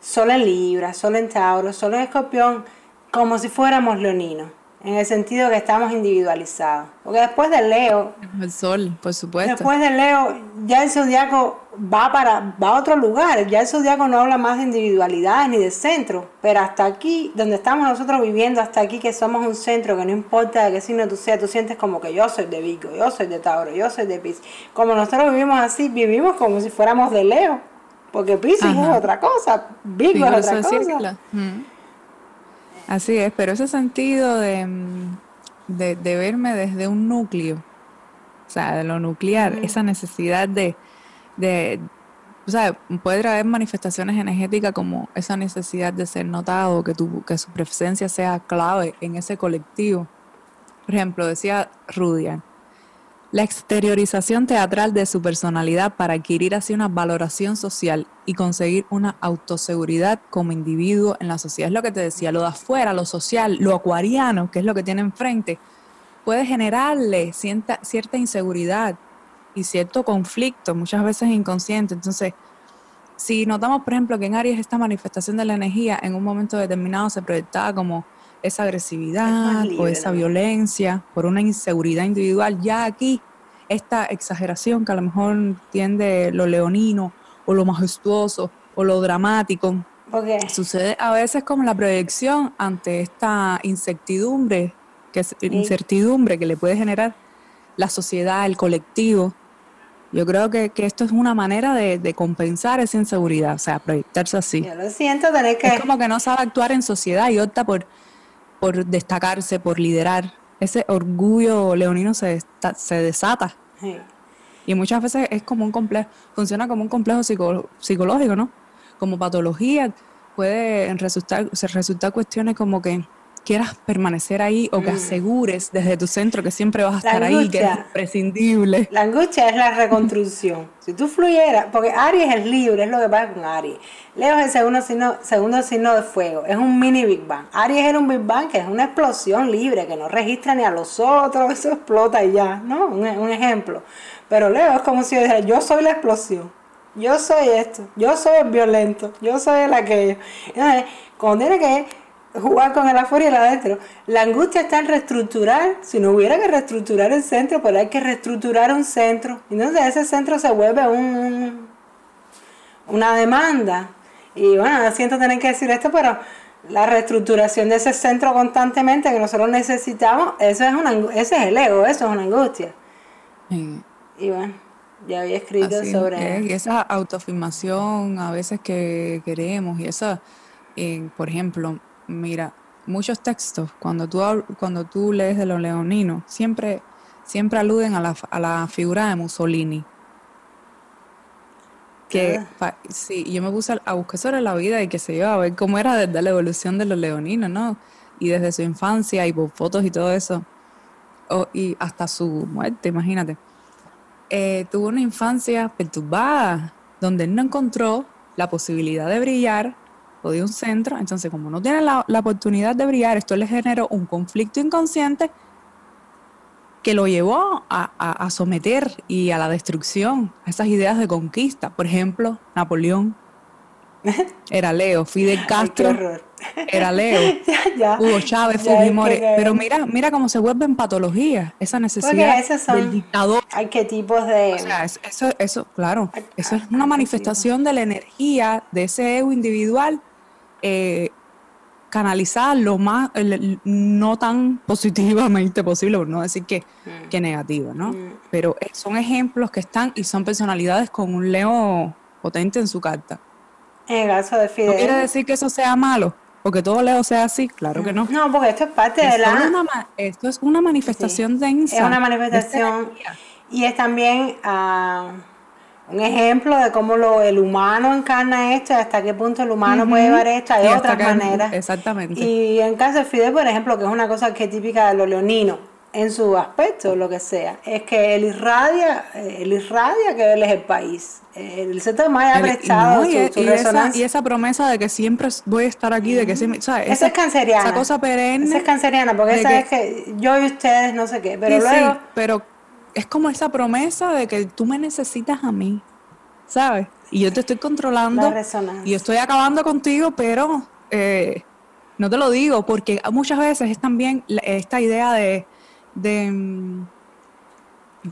solo en Libra, solo en Tauro, solo en Escorpión, como si fuéramos leoninos en el sentido que estamos individualizados. Porque después de Leo... El sol, por supuesto. Después de Leo, ya el zodiaco va, para, va a otro lugar. Ya el zodiaco no habla más de individualidad ni de centro. Pero hasta aquí, donde estamos nosotros viviendo, hasta aquí que somos un centro, que no importa de qué signo tú seas, tú sientes como que yo soy de Vico, yo soy de Tauro, yo soy de Pisces. Como nosotros vivimos así, vivimos como si fuéramos de Leo. Porque Pisces es otra cosa, Vico es otra cosa. Así es, pero ese sentido mm, de, de, verme desde un núcleo, o sea, de lo nuclear, esa necesidad de, de, o sea, puede haber manifestaciones energéticas como esa necesidad de ser notado, que, tu, que su presencia sea clave en ese colectivo. Por ejemplo, decía Rudian, La exteriorización teatral de su personalidad para adquirir así una valoración social y conseguir una autoseguridad como individuo en la sociedad. Es lo que te decía, lo de afuera, lo social, lo acuariano, que es lo que tiene enfrente, puede generarle cierta, cierta inseguridad y cierto conflicto, muchas veces inconsciente. Entonces, si notamos, por ejemplo, que en Aries esta manifestación de la energía en un momento determinado se proyectaba como esa agresividad o esa violencia por una inseguridad individual, ya aquí esta exageración que a lo mejor tiende lo leonino o lo majestuoso o lo dramático, sucede a veces como la proyección ante esta incertidumbre, que es incertidumbre que le puede generar la sociedad, el colectivo. Yo creo que, esto es una manera de, compensar esa inseguridad, o sea, proyectarse así. Yo lo siento, tener que... Es como que no sabe actuar en sociedad y opta por por destacarse, por liderar. Ese orgullo leonino se, se desata. Y muchas veces es como un complejo, funciona como un complejo psicológico, ¿no? Como patología, puede resultar, resultar cuestiones como que quieras permanecer ahí o que mm. asegures desde tu centro que siempre vas a estar ahí, que es imprescindible. La angustia es la reconstrucción. si tú fluyeras, porque Aries es libre, es lo que pasa con Aries. Leo es el segundo signo, segundo signo de fuego, es un mini Big Bang. Aries era un Big Bang que es una explosión libre, que no registra ni a los otros, eso explota y ya, ¿no? Un, un ejemplo. Pero Leo es como si yo dijera, yo soy la explosión. Yo soy esto, yo soy el violento, yo soy el aquello. Entonces, cuando tiene que jugar con el afuera y el adentro. La angustia está en reestructurar. Si no hubiera que reestructurar el centro, pero hay que reestructurar un centro. Entonces ese centro se vuelve un, una demanda. Y bueno, siento tener que decir esto, pero la reestructuración de ese centro constantemente que nosotros necesitamos, eso es una, ese es el ego, eso es una angustia. Y bueno, ya había escrito sobre... y esa autoafirmación a veces que queremos y esa, eh, por ejemplo, Mira, muchos textos, cuando tú, cuando tú lees de los leoninos, siempre, siempre aluden a la, a la figura de Mussolini. Que sí, yo me puse a buscar sobre la vida y que se iba a ver cómo era desde la evolución de los leoninos, ¿no? Y desde su infancia y por fotos y todo eso. y hasta su muerte, imagínate. Eh, tuvo una infancia perturbada, donde él no encontró la posibilidad de brillar o de un centro. Entonces, como no tiene la, oportunidad de brillar, esto le generó un conflicto inconsciente que lo llevó a, someter y a la destrucción, a esas ideas de conquista. Por ejemplo, Napoleón era Leo, Fidel Castro era Leo, Hugo Chávez, Fujimori. Pero mira, mira cómo se vuelve en patología esa necesidad del dictador. Hay qué tipos de. O sea, eso, eso, claro, eso es una manifestación de la energía de ese ego individual eh, canalizar lo más, no tan positivamente posible, por no decir que, mm. que negativa, ¿no? Mm. Pero eh, son ejemplos que están y son personalidades con un Leo potente en su carta. En el caso de Fidel. ¿No quiere decir que eso sea malo? Porque todo Leo sea así, claro que no. No, porque esto es parte de la... esto es una manifestación de densa. Es una manifestación y es también... Uh, un ejemplo de cómo lo, el humano encarna esto y hasta qué punto el humano puede llevar esto de otras maneras. Exactamente. Y en caso de Fidel, por ejemplo, que es una cosa que es típica de los leoninos, en su aspecto, lo que sea, es que él irradia, él irradia que él es el país. El centro más ha prestado y, esa, y, esa, promesa de que siempre voy a estar aquí, de que siempre, ¿sabes? Esa, es canceriana. Esa cosa perenne. Esa es canceriana, porque esa es que yo y ustedes no sé qué, pero luego... pero es como esa promesa de que tú me necesitas a mí, ¿sabes? Y yo te estoy controlando y estoy acabando contigo, pero eh, no te lo digo porque muchas veces es también esta idea de, mm,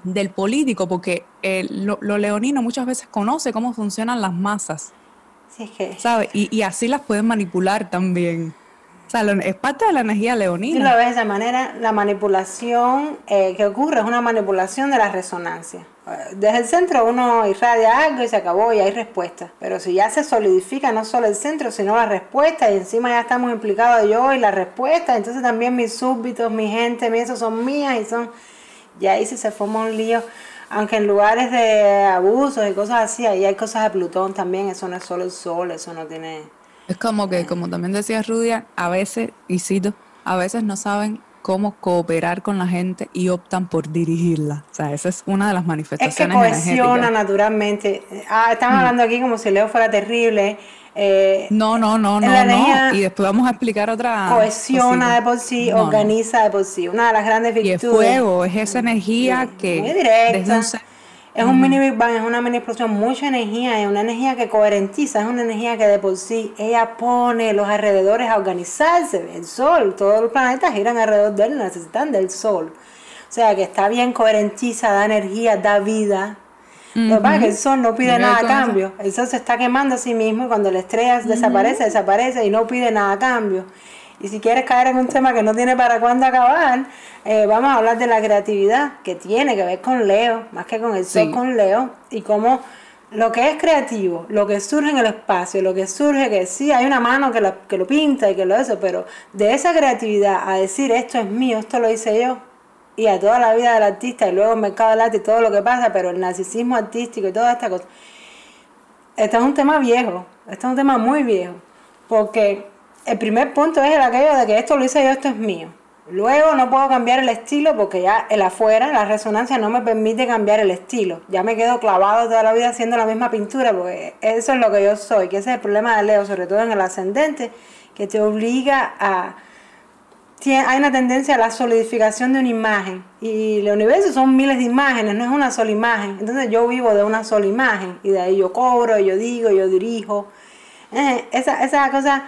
del político, porque lo, leonino muchas veces conoce cómo funcionan las masas. Sí, es que... ¿Sabes? Y, y así las pueden manipular también. O sea, es parte de la energía leonina. Tú lo ves de esa manera, la manipulación eh, que ocurre es una manipulación de la resonancia. Desde el centro uno irradia algo y se acabó y hay respuesta. Pero si ya se solidifica no solo el centro, sino la respuesta y encima ya estamos implicados yo y la respuesta, entonces también mis súbditos, mi gente, mi eso son mías y son... Y ahí sí se forma un lío. Aunque en lugares de abusos y cosas así, ahí hay cosas de Plutón también, eso no es solo el sol, eso no tiene es como que, como también decía Rudia, a veces, y cito, a veces no saben cómo cooperar con la gente y optan por dirigirla. O sea, esa es una de las manifestaciones. Es que cohesiona naturalmente. Ah, estamos mm. hablando aquí como si Leo fuera terrible. Eh, no, no, no, no, no. Y después vamos a explicar otra. Cohesiona de por sí, organiza de por sí. Una de las grandes virtudes. Y el fuego es esa energía que. Muy directa. Es un mini Big Bang, es una mini explosión, mucha energía, es una energía que coherentiza, es una energía que de por sí ella pone los alrededores a organizarse. El Sol, todos los planetas giran alrededor de él, necesitan del Sol. O sea que está bien coherentiza, da energía, da vida. Lo que pasa es que el Sol no pide nada a cambio. El Sol se está quemando a sí mismo y cuando la estrella desaparece, desaparece y no pide nada a cambio. Y si quieres caer en un tema que no tiene para cuándo acabar, eh, vamos a hablar de la creatividad, que tiene que ver con Leo, más que con el sol con Leo, y cómo lo que es creativo, lo que surge en el espacio, lo que surge que sí, hay una mano que, que lo pinta y que lo hace, pero de esa creatividad a decir esto es mío, esto lo hice yo, y a toda la vida del artista, y luego el mercado del arte y todo lo que pasa, pero el narcisismo artístico y toda esta cosa, este es un tema viejo, este es un tema muy viejo, porque el primer punto es el aquello de que esto lo hice yo, esto es mío. Luego no puedo cambiar el estilo porque ya el afuera, la resonancia no me permite cambiar el estilo. Ya me quedo clavado toda la vida haciendo la misma pintura porque eso es lo que yo soy, que ese es el problema de Leo, sobre todo en el ascendente, que te obliga a... Hay una tendencia a la solidificación de una imagen y el universo son miles de imágenes, no es una sola imagen. Entonces yo vivo de una sola imagen y de ahí yo cobro, yo digo, yo dirijo. Eh, esa, esa cosa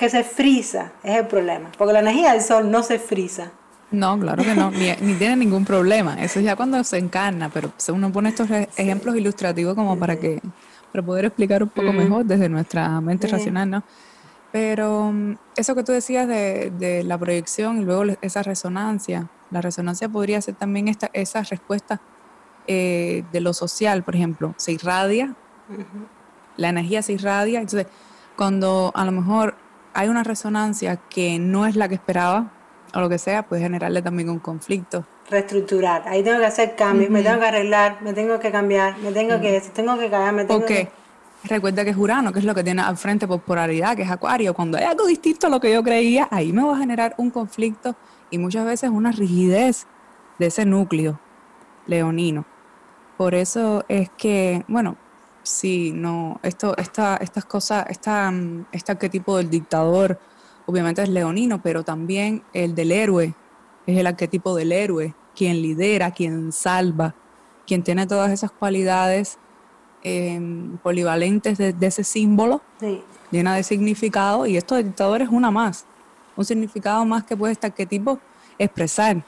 que se frisa, es el problema, porque la energía del sol no se frisa. No, claro que no, ni, tiene ningún problema. Eso es ya cuando se encarna, pero uno pone estos ejemplos ilustrativos como para que para poder explicar un poco mejor desde nuestra mente racional, ¿no? Pero mm, eso que tú decías de, la proyección y luego esa resonancia, la resonancia podría ser también esta, esa respuesta eh, de lo social, por ejemplo, se irradia, la energía se irradia, entonces cuando a lo mejor hay una resonancia que no es la que esperaba, o lo que sea, puede generarle también un conflicto. Reestructurar. Ahí tengo que hacer cambios, me tengo que arreglar, me tengo que cambiar, me tengo que, tengo que caer, me tengo que... Recuerda que es Urano, que es lo que tiene al frente por polaridad, que es Acuario. Cuando hay algo distinto a lo que yo creía, ahí me va a generar un conflicto y muchas veces una rigidez de ese núcleo leonino. Por eso es que, bueno, Sí, no, esto, esta, estas cosas, esta, mm, este arquetipo del dictador, obviamente es leonino, pero también el del héroe, es el arquetipo del héroe, quien lidera, quien salva, quien tiene todas esas cualidades em, polivalentes de, ese símbolo, llena de significado, y esto del dictador es una más, un significado más que puede este arquetipo expresar,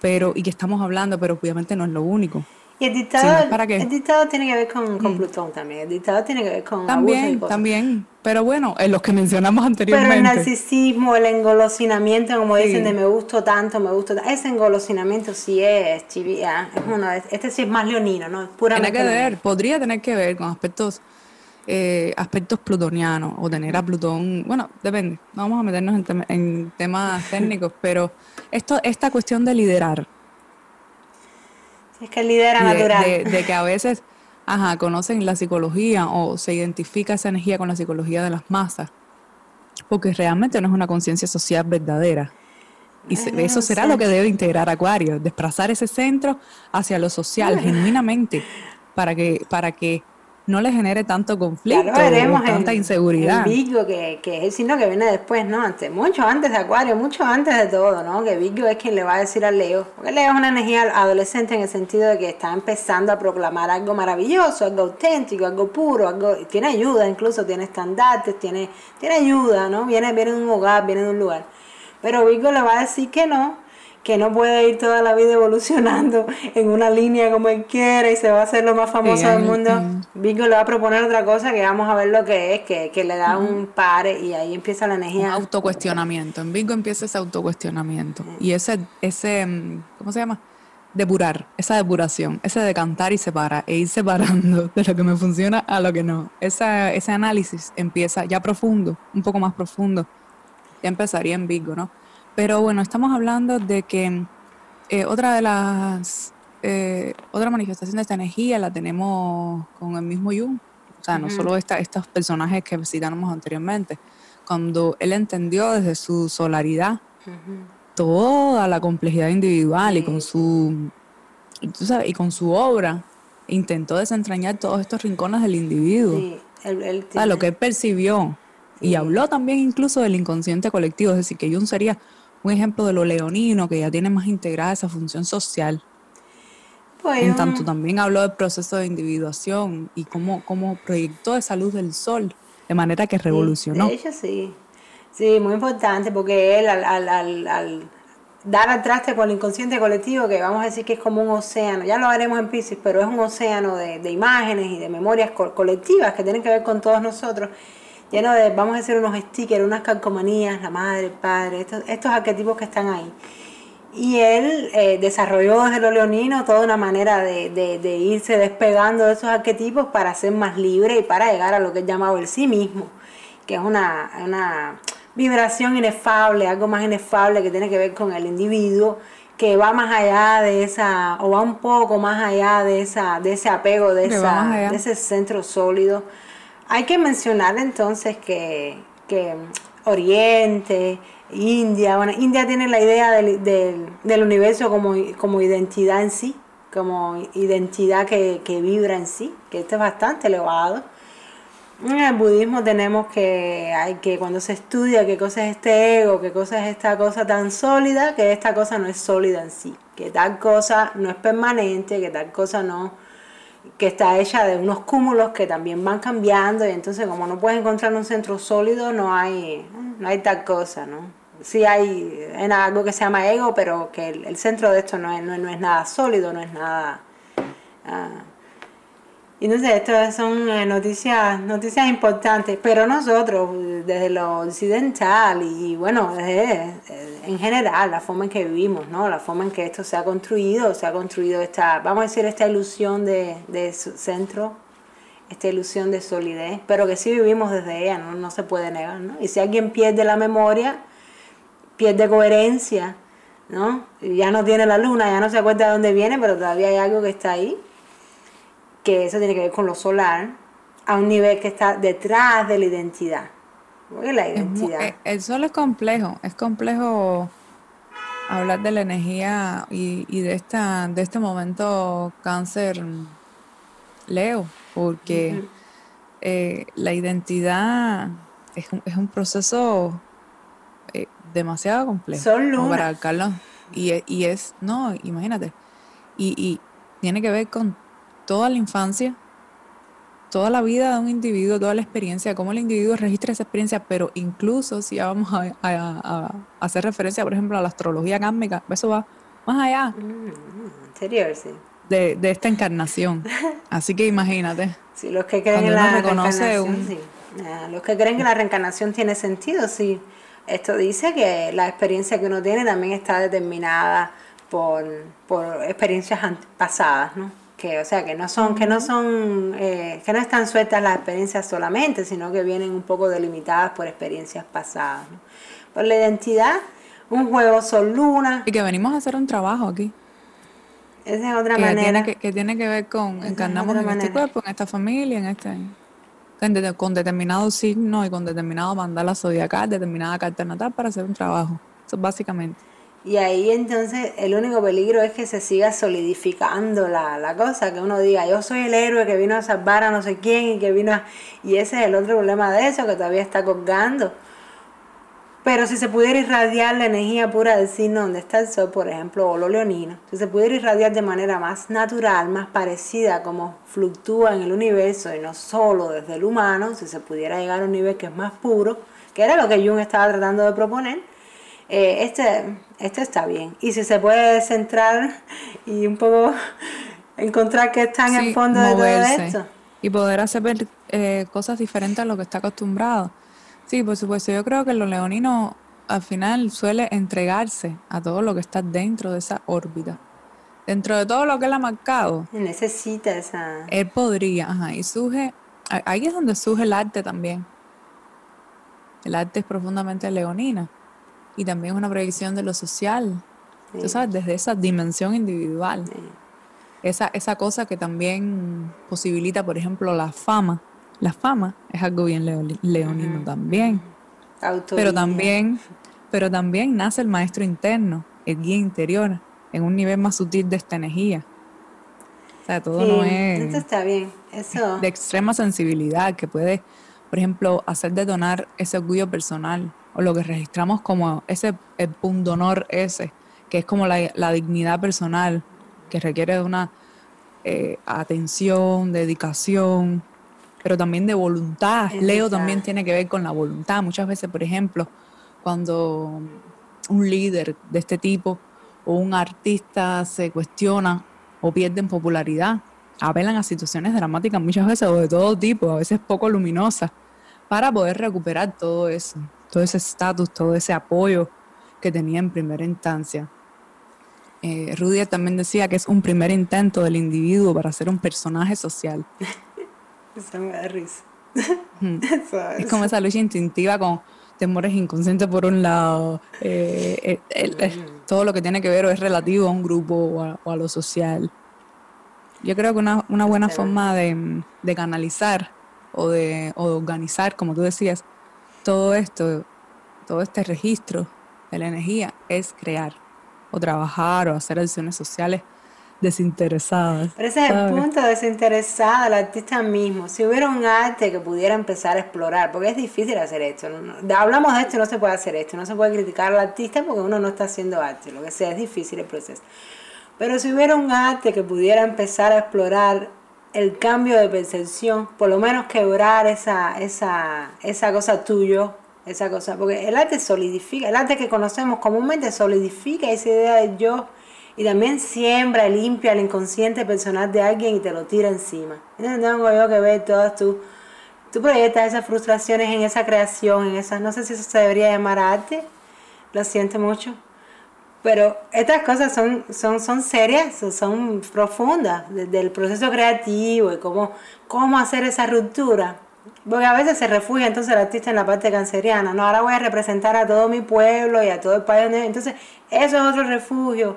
pero, y que estamos hablando, pero obviamente no es lo único. Y el dictado, el dictado tiene que ver con, con mm. Plutón también. El dictado tiene que ver con también, también. Pero bueno, en los que mencionamos anteriormente. Pero el narcisismo, el engolosinamiento, como dicen de me gusto tanto, me gusto tanto. Ese engolosinamiento sí es chivía. Es uno, este sí es más leonino, ¿no? Es puramente Tiene que ver, podría tener que ver con aspectos eh, aspectos plutonianos o tener a Plutón, bueno, depende, no vamos a meternos en, en temas técnicos, pero esto, esta cuestión de liderar, es que lidera natural. De, que a veces, ajá, conocen la psicología o se identifica esa energía con la psicología de las masas, porque realmente no es una conciencia social verdadera. Y eso será lo que debe integrar Acuario, desplazar ese centro hacia lo social, genuinamente, para que, para que no le genere tanto conflicto, tanta inseguridad. Virgo, que, que, es el signo que viene después, ¿no? Antes, mucho antes de Acuario, mucho antes de todo, ¿no? Que Virgo es quien le va a decir al Leo. Porque Leo es una energía adolescente en el sentido de que está empezando a proclamar algo maravilloso, algo auténtico, algo puro, algo tiene ayuda, incluso tiene estandartes, tiene, tiene ayuda, ¿no? Viene, viene de un hogar, viene de un lugar. Pero Virgo le va a decir que no, que no puede ir toda la vida evolucionando en una línea como él quiere y se va a hacer lo más famoso del mundo. Vigo le va a proponer otra cosa que vamos a ver lo que es, que, le da un pare y ahí empieza la energía. Un autocuestionamiento. En Vigo empieza ese autocuestionamiento. Y ese, ese, mm, ¿cómo se llama? Depurar, esa depuración, ese decantar y separar, e ir separando de lo que me funciona a lo que no. Esa, ese análisis empieza ya profundo, un poco más profundo. Ya empezaría en Vigo, ¿no? Pero bueno, estamos hablando de que eh, otra de las, eh, otra manifestación de esta energía la tenemos con el mismo Jung. O sea, no solo esta, estos personajes que citamos anteriormente. Cuando él entendió desde su solaridad toda la complejidad individual y con su y con su obra intentó desentrañar todos estos rincones del individuo. Sí, lo que él percibió. Y habló también incluso del inconsciente colectivo, es decir, que Jung sería un ejemplo de lo leonino, que ya tiene más integrada esa función social. Pues, en tanto también habló del proceso de individuación y cómo, cómo proyectó esa luz del sol de manera que revolucionó. Sí, de hecho sí, sí, muy importante porque él al, al, al, dar al traste con el inconsciente colectivo, que vamos a decir que es como un océano, ya lo haremos en Pisces, pero es un océano de, de imágenes y de memorias colectivas que tienen que ver con todos nosotros, lleno de, vamos a decir, unos stickers, unas calcomanías, la madre, el padre, estos, estos arquetipos que están ahí. Y él eh, desarrolló desde lo leonino toda una manera de, de, irse despegando de esos arquetipos para ser más libre y para llegar a lo que él llamaba el sí mismo, que es una, una vibración inefable, algo más inefable que tiene que ver con el individuo, que va más allá de esa, o va un poco más allá de esa, de ese apego, de, esa, de ese centro sólido. Hay que mencionar entonces que, Oriente, India, bueno, India tiene la idea del, universo como, identidad en sí, como identidad que, vibra en sí, que esto es bastante elevado. En el budismo tenemos que, que cuando se estudia qué cosa es este ego, qué cosa es esta cosa tan sólida, que esta cosa no es sólida en sí, que tal cosa no es permanente, que tal cosa no, que está hecha de unos cúmulos que también van cambiando y entonces como no puedes encontrar un centro sólido no hay, no hay tal cosa, ¿no? sí hay en algo que se llama ego, pero que el, centro de esto no es, no, es nada sólido, no es nada... Uh, y sé, estas son eh, noticias, noticias importantes, pero nosotros, desde lo occidental y bueno, desde, eh, en general, la forma en que vivimos, ¿no? la forma en que esto se ha construido, se ha construido esta, vamos a decir, esta ilusión de, de centro, esta ilusión de solidez, pero que sí vivimos desde ella, no, no se puede negar. ¿no? Y si alguien pierde la memoria, pierde coherencia, ¿no? Ya no tiene la luna, ya no se acuerda de dónde viene, pero todavía hay algo que está ahí, que eso tiene que ver con lo solar, a un nivel que está detrás de la identidad. La identidad. Eh, el sol es complejo, es complejo hablar de la energía y, de esta de este momento cáncer Leo, porque eh, la identidad es es un proceso demasiado complejo. Para Carlos. Y, y, es, no, imagínate. Y, y tiene que ver con toda la infancia, toda la vida de un individuo, toda la experiencia, cómo el individuo registra esa experiencia, pero incluso si ya vamos a, a, hacer referencia, por ejemplo, a la astrología kármica, eso va más allá. Mm, sí. De, de, esta encarnación. Así que imagínate. Sí, los que creen en la reencarnación, sí. Ah, los que creen que la reencarnación tiene sentido, sí. Esto dice que la experiencia que uno tiene también está determinada por, por experiencias pasadas, ¿no? Que, o sea, que no son, que no son, eh, que no están sueltas las experiencias solamente, sino que vienen un poco delimitadas por experiencias pasadas. ¿no? Por la identidad, un juego sol luna. Y que venimos a hacer un trabajo aquí. Esa es otra manera. que, que, tiene que ver con encarnamos en este cuerpo, en esta familia, en este con determinado signo y con determinado mandala zodiacal, determinada carta natal para hacer un trabajo. Eso básicamente. Y ahí entonces el único peligro es que se siga solidificando la, la, cosa, que uno diga, yo soy el héroe que vino a salvar a no sé quién y que vino a... Y ese es el otro problema de eso, que todavía está colgando. Pero si se pudiera irradiar la energía pura del signo donde está el sol, por ejemplo, o lo leonino, si se pudiera irradiar de manera más natural, más parecida como fluctúa en el universo y no solo desde el humano, si se pudiera llegar a un nivel que es más puro, que era lo que Jung estaba tratando de proponer, eh, este, este está bien. Y si se puede centrar y un poco encontrar que está en el fondo de todo esto. Y poder hacer eh, cosas diferentes a lo que está acostumbrado Sí, por supuesto. Yo creo que lo leonino al final suele entregarse a todo lo que está dentro de esa órbita. Dentro de todo lo que él ha marcado. Necesita esa... Él podría, ajá, y surge... Ahí es donde surge el arte también. El arte es profundamente leonina. Y también es una proyección de lo social. Tú sabes, desde esa dimensión individual. Esa, esa cosa que también posibilita, por ejemplo, la fama la fama es algo bien leonino también. Pero también pero también nace el maestro interno, el guía interior, en un nivel más sutil de esta energía. O sea, todo no es Esto está bien. Eso. de extrema sensibilidad que puede, por ejemplo, hacer detonar ese orgullo personal o lo que registramos como ese el pundonor ese, que es como la, la dignidad personal, que requiere de una eh, atención, dedicación, pero también de voluntad. Leo también tiene que ver con la voluntad. Muchas veces, por ejemplo, cuando un líder de este tipo o un artista se cuestiona o pierden popularidad, apelan a situaciones dramáticas muchas veces o de todo tipo, a veces poco luminosas, para poder recuperar todo eso, todo ese estatus, todo ese apoyo que tenía en primera instancia. Eh, también decía que es un primer intento del individuo para ser un personaje social. Eso me da risa. Es como esa lucha instintiva con temores inconscientes por un lado, eh, eh, el- el- todo lo que tiene que ver o es relativo a un grupo o a, o a lo social. Yo creo que una, una buena forma de, de canalizar o de, o de organizar, como tú decías, todo esto, todo este registro de la energía es crear o trabajar o hacer acciones sociales desinteresadas. Pero ese es el punto desinteresado del artista mismo. Si hubiera un arte que pudiera empezar a explorar, porque es difícil hacer esto. hablamos de esto y no se puede hacer esto. No se puede criticar al artista porque uno no está haciendo arte. Lo que sea, es difícil el proceso. Pero si hubiera un arte que pudiera empezar a explorar el cambio de percepción, por lo menos quebrar esa, esa, esa cosa tuyo, esa cosa, porque el arte solidifica, el arte que conocemos comúnmente solidifica esa idea del yo y también siembra limpia el inconsciente personal de alguien y te lo tira encima. Entonces tengo yo que ver todas tus, tú proyectas esas frustraciones en esa creación, en esas, no sé si eso se debería llamar arte, lo siento mucho. Pero estas cosas son, son, son serias, son- profundas, desde el proceso creativo y cómo, cómo hacer esa ruptura. Porque a veces se refugia entonces el artista en la parte canceriana, no, ahora voy a representar a todo mi pueblo y a todo el país. donde- Entonces, eso es otro refugio.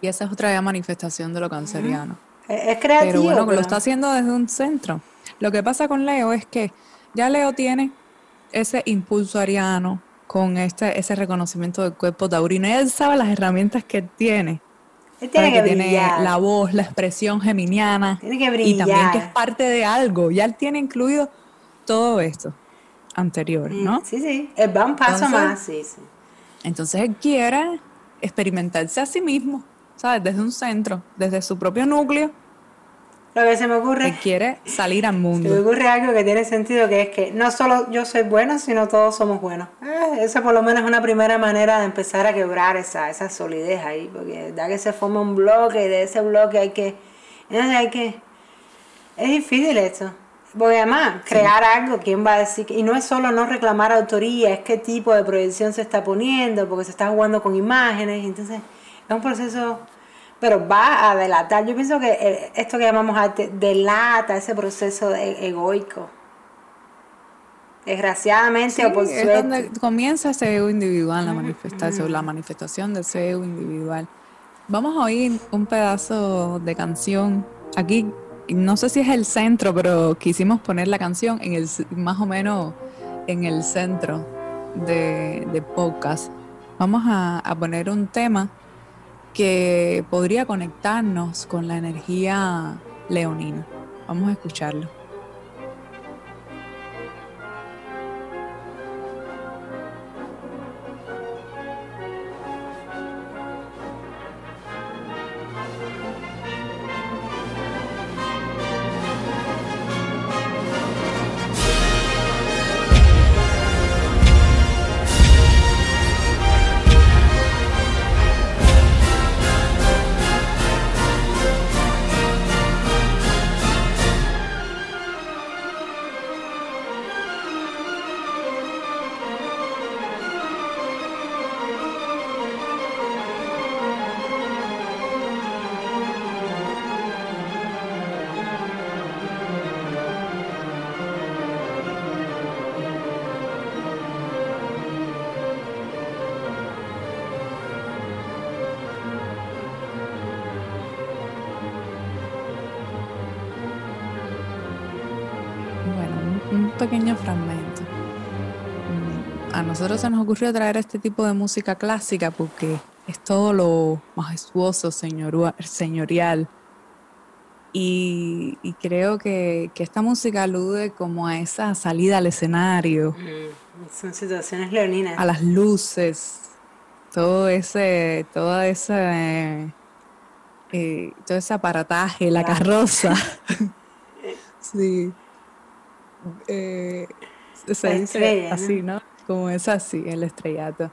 Y esa es otra manifestación de lo canceriano. Es, es creativo. Pero bueno, pero- lo está haciendo desde un centro. Lo que pasa con Leo es que ya Leo tiene ese impulso ariano con este, ese reconocimiento del cuerpo taurino. Él sabe las herramientas que él tiene. él tiene Sabe que tiene brillar. la voz, la expresión geminiana. Tiene que Y también que es brillar. parte de algo. Ya él tiene incluido todo esto anterior, ¿no? Sí, sí, él va un paso Entonces- más, sí, sí. Entonces él quiere experimentarse a sí mismo, ¿sabes? Desde un centro, desde su propio núcleo. Lo que se me ocurre Él quiere salir al Se me mundo. ocurre algo que tiene sentido, que es que no solo yo soy bueno, sino todos somos buenos. Eh, esa por lo menos es una primera manera de empezar a quebrar esa, esa solidez ahí, porque da que se forma un bloque y de ese bloque hay que... Entonces hay que... Es difícil esto. Porque además, crear algo, ¿quién va a decir? que- Y no es solo no reclamar autoría, es qué tipo de proyección se está poniendo, porque se está jugando con imágenes, entonces es un proceso, pero va a delatar. Yo pienso que eh, esto que llamamos arte delata ese proceso de- egoico. Desgraciadamente o por Sí, es suerte. donde comienza ese ego individual, la manifestación, la manifestación de ese ego individual. Vamos a oír un pedazo de canción. Aquí, no sé si es el centro, pero quisimos poner la canción en el, más o menos en el centro de, de podcast. Vamos a, a poner un tema que podría conectarnos con la energía leonina. Vamos a escucharlo. Nosotros se nos ocurrió traer este tipo de música clásica porque es todo lo majestuoso, señorial. Y, creo que, esta música alude como a esa salida al escenario. Mm, son situaciones leoninas. A las luces, todo ese, toda esa, eh, todo ese aparataje, la carroza. sí. Eh, se dice así, ¿no? Como es así, el estrellato.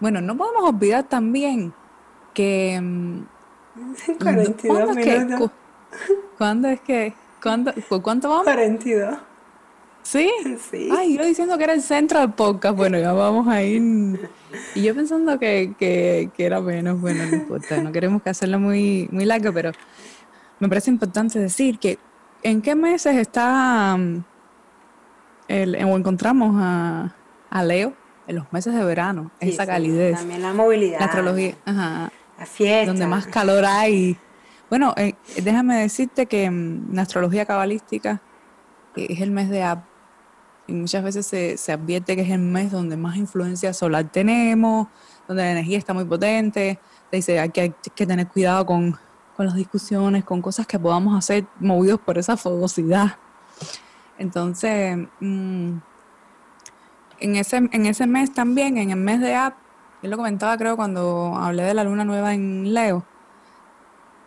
Bueno, no podemos olvidar también que... 42 mm, minutos. ¿Cuándo es que? ¿Cuándo, ¿Por cuánto vamos? 42. ¿Sí? Sí. Ay, yo diciendo que era el centro del podcast. Bueno, ya vamos a ir. Y yo pensando que, que, que era menos. Bueno, no importa. No queremos que hacerlo muy, muy largo, pero me parece importante decir que en qué meses está mm, el, o encontramos a, a Leo en los meses de verano, esa calidez. También la movilidad. La astrología, ajá. La fiesta. Donde más calor hay. Bueno, eh, déjame decirte que mm, la astrología cabalística eh, es el mes de Ab. Y muchas veces se, se, advierte que es el mes donde más influencia solar tenemos, donde la energía está muy potente. Te dice hay que, hay que tener cuidado con, con las discusiones, con cosas que podamos hacer movidos por esa fogosidad. Entonces, mm, en, ese, en ese mes también, en el mes de Ab, yo lo comentaba creo cuando hablé de la luna nueva en Leo,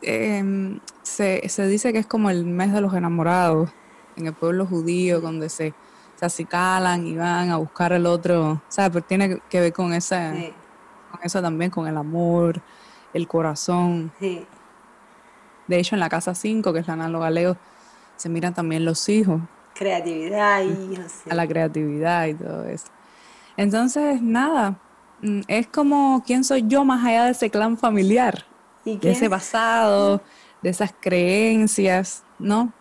em, se, dice que es como el mes de los enamorados en el pueblo judío, donde se, se acicalan y van a buscar el otro, ¿sabes? Pero tiene que ver con, ese, con eso también, con el amor, el corazón. De hecho, en la casa 5, que es la análoga Leo, se miran también los hijos creatividad y A la creatividad y todo eso. Entonces, nada, mm, es como quién soy yo más allá de ese clan familiar, de ese pasado, de esas creencias, ¿no?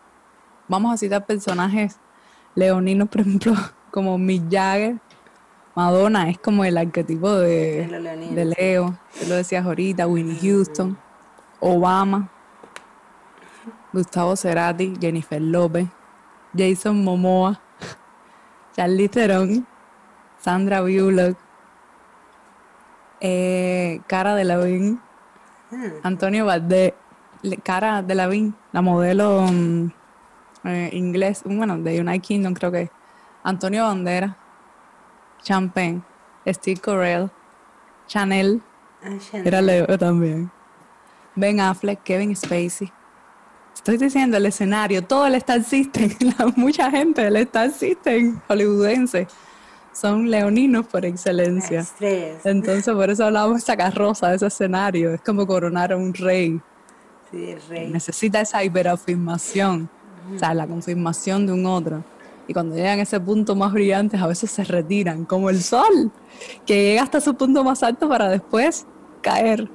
Vamos a citar personajes leoninos, por ejemplo, como Mick Jagger, Madonna es como el arquetipo de, de Leo, tú lo decías ahorita, Winnie Houston, Obama, Gustavo Cerati, Jennifer López, Jason Momoa, Charlie Theron, Sandra Bullock, eh, Cara de Lavín, hmm. Antonio Valdés, Cara de Lavín, la modelo mm, eh, inglés, bueno, de United Kingdom creo que, Antonio Bandera, Champagne, Steve Correll, Chanel, ah, era Leo también, Ben Affleck, Kevin Spacey, Estoy diciendo el escenario, todo el Star System, mucha gente del Star System hollywoodense son leoninos por excelencia. Entonces, por eso hablamos de esa carroza, de ese escenario. Es como coronar a un rey. Sí, el rey. Necesita esa hiperafirmación, o sea, la confirmación de un otro. Y cuando llegan a ese punto más brillante, a veces se retiran, como el sol, que llega hasta su punto más alto para después caer.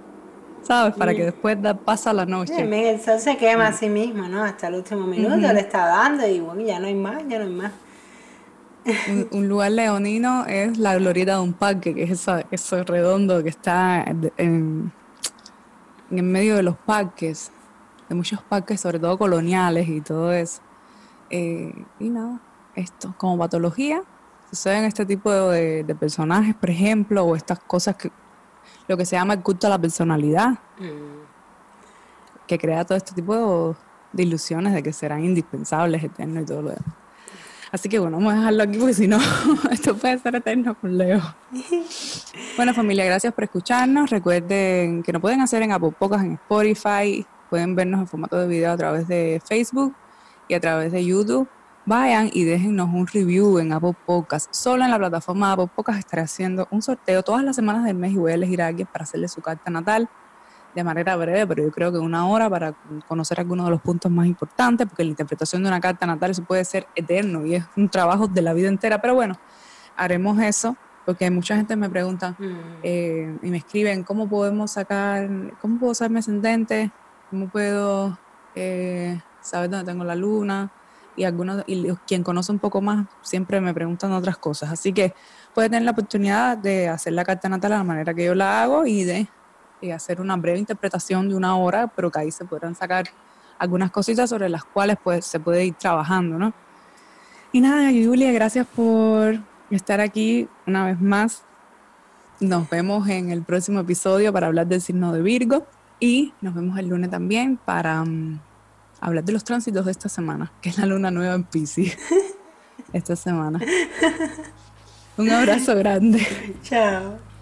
¿Sabes? Para que después da, pasa la noche. el sol se quema a sí mismo, ¿no? Hasta el último minuto le está dando y bueno, ya no hay más, ya no hay más. Un, lugar leonino es la glorieta de un parque, que es esa, eso redondo que está en, en medio de los parques, de muchos parques, sobre todo coloniales y todo eso. Eh, y nada, esto, como patología, suceden este tipo de, de, personajes, por ejemplo, o estas cosas que lo que se llama el culto a la personalidad, mm. que crea todo este tipo de ilusiones de que serán indispensables, eternos y todo lo demás. Así que bueno, vamos a dejarlo aquí porque si no, esto puede ser eterno con Leo. bueno, familia, gracias por escucharnos. Recuerden que nos pueden hacer en Apple Podcasts, en Spotify. Pueden vernos en formato de video a través de Facebook y a través de YouTube vayan y déjennos un review en Apple Podcast. Solo en la plataforma de Apple Podcast estaré haciendo un sorteo todas las semanas del mes y voy a elegir a alguien para hacerle su carta natal de manera breve, pero yo creo que una hora para conocer algunos de los puntos más importantes, porque la interpretación de una carta natal eso puede ser eterno y es un trabajo de la vida entera, pero bueno, haremos eso, porque mucha gente me pregunta mm. eh, y me escriben, ¿cómo podemos sacar, cómo puedo ser mi ascendente? ¿Cómo puedo eh, saber dónde tengo la luna? Y algunos y quien conoce un poco más siempre me preguntan otras cosas. Así que puede tener la oportunidad de hacer la carta natal de la manera que yo la hago y de hacer una breve interpretación de una hora, pero que ahí se podrán sacar algunas cositas sobre las cuales pues, se puede ir trabajando, ¿no? Y nada, Julia, gracias por estar aquí una vez más. Nos vemos en el próximo episodio para hablar del signo de Virgo y nos vemos el lunes también para mm, hablar de los tránsitos de esta semana, que es la luna nueva en Pisces esta semana. Un abrazo grande. Chao.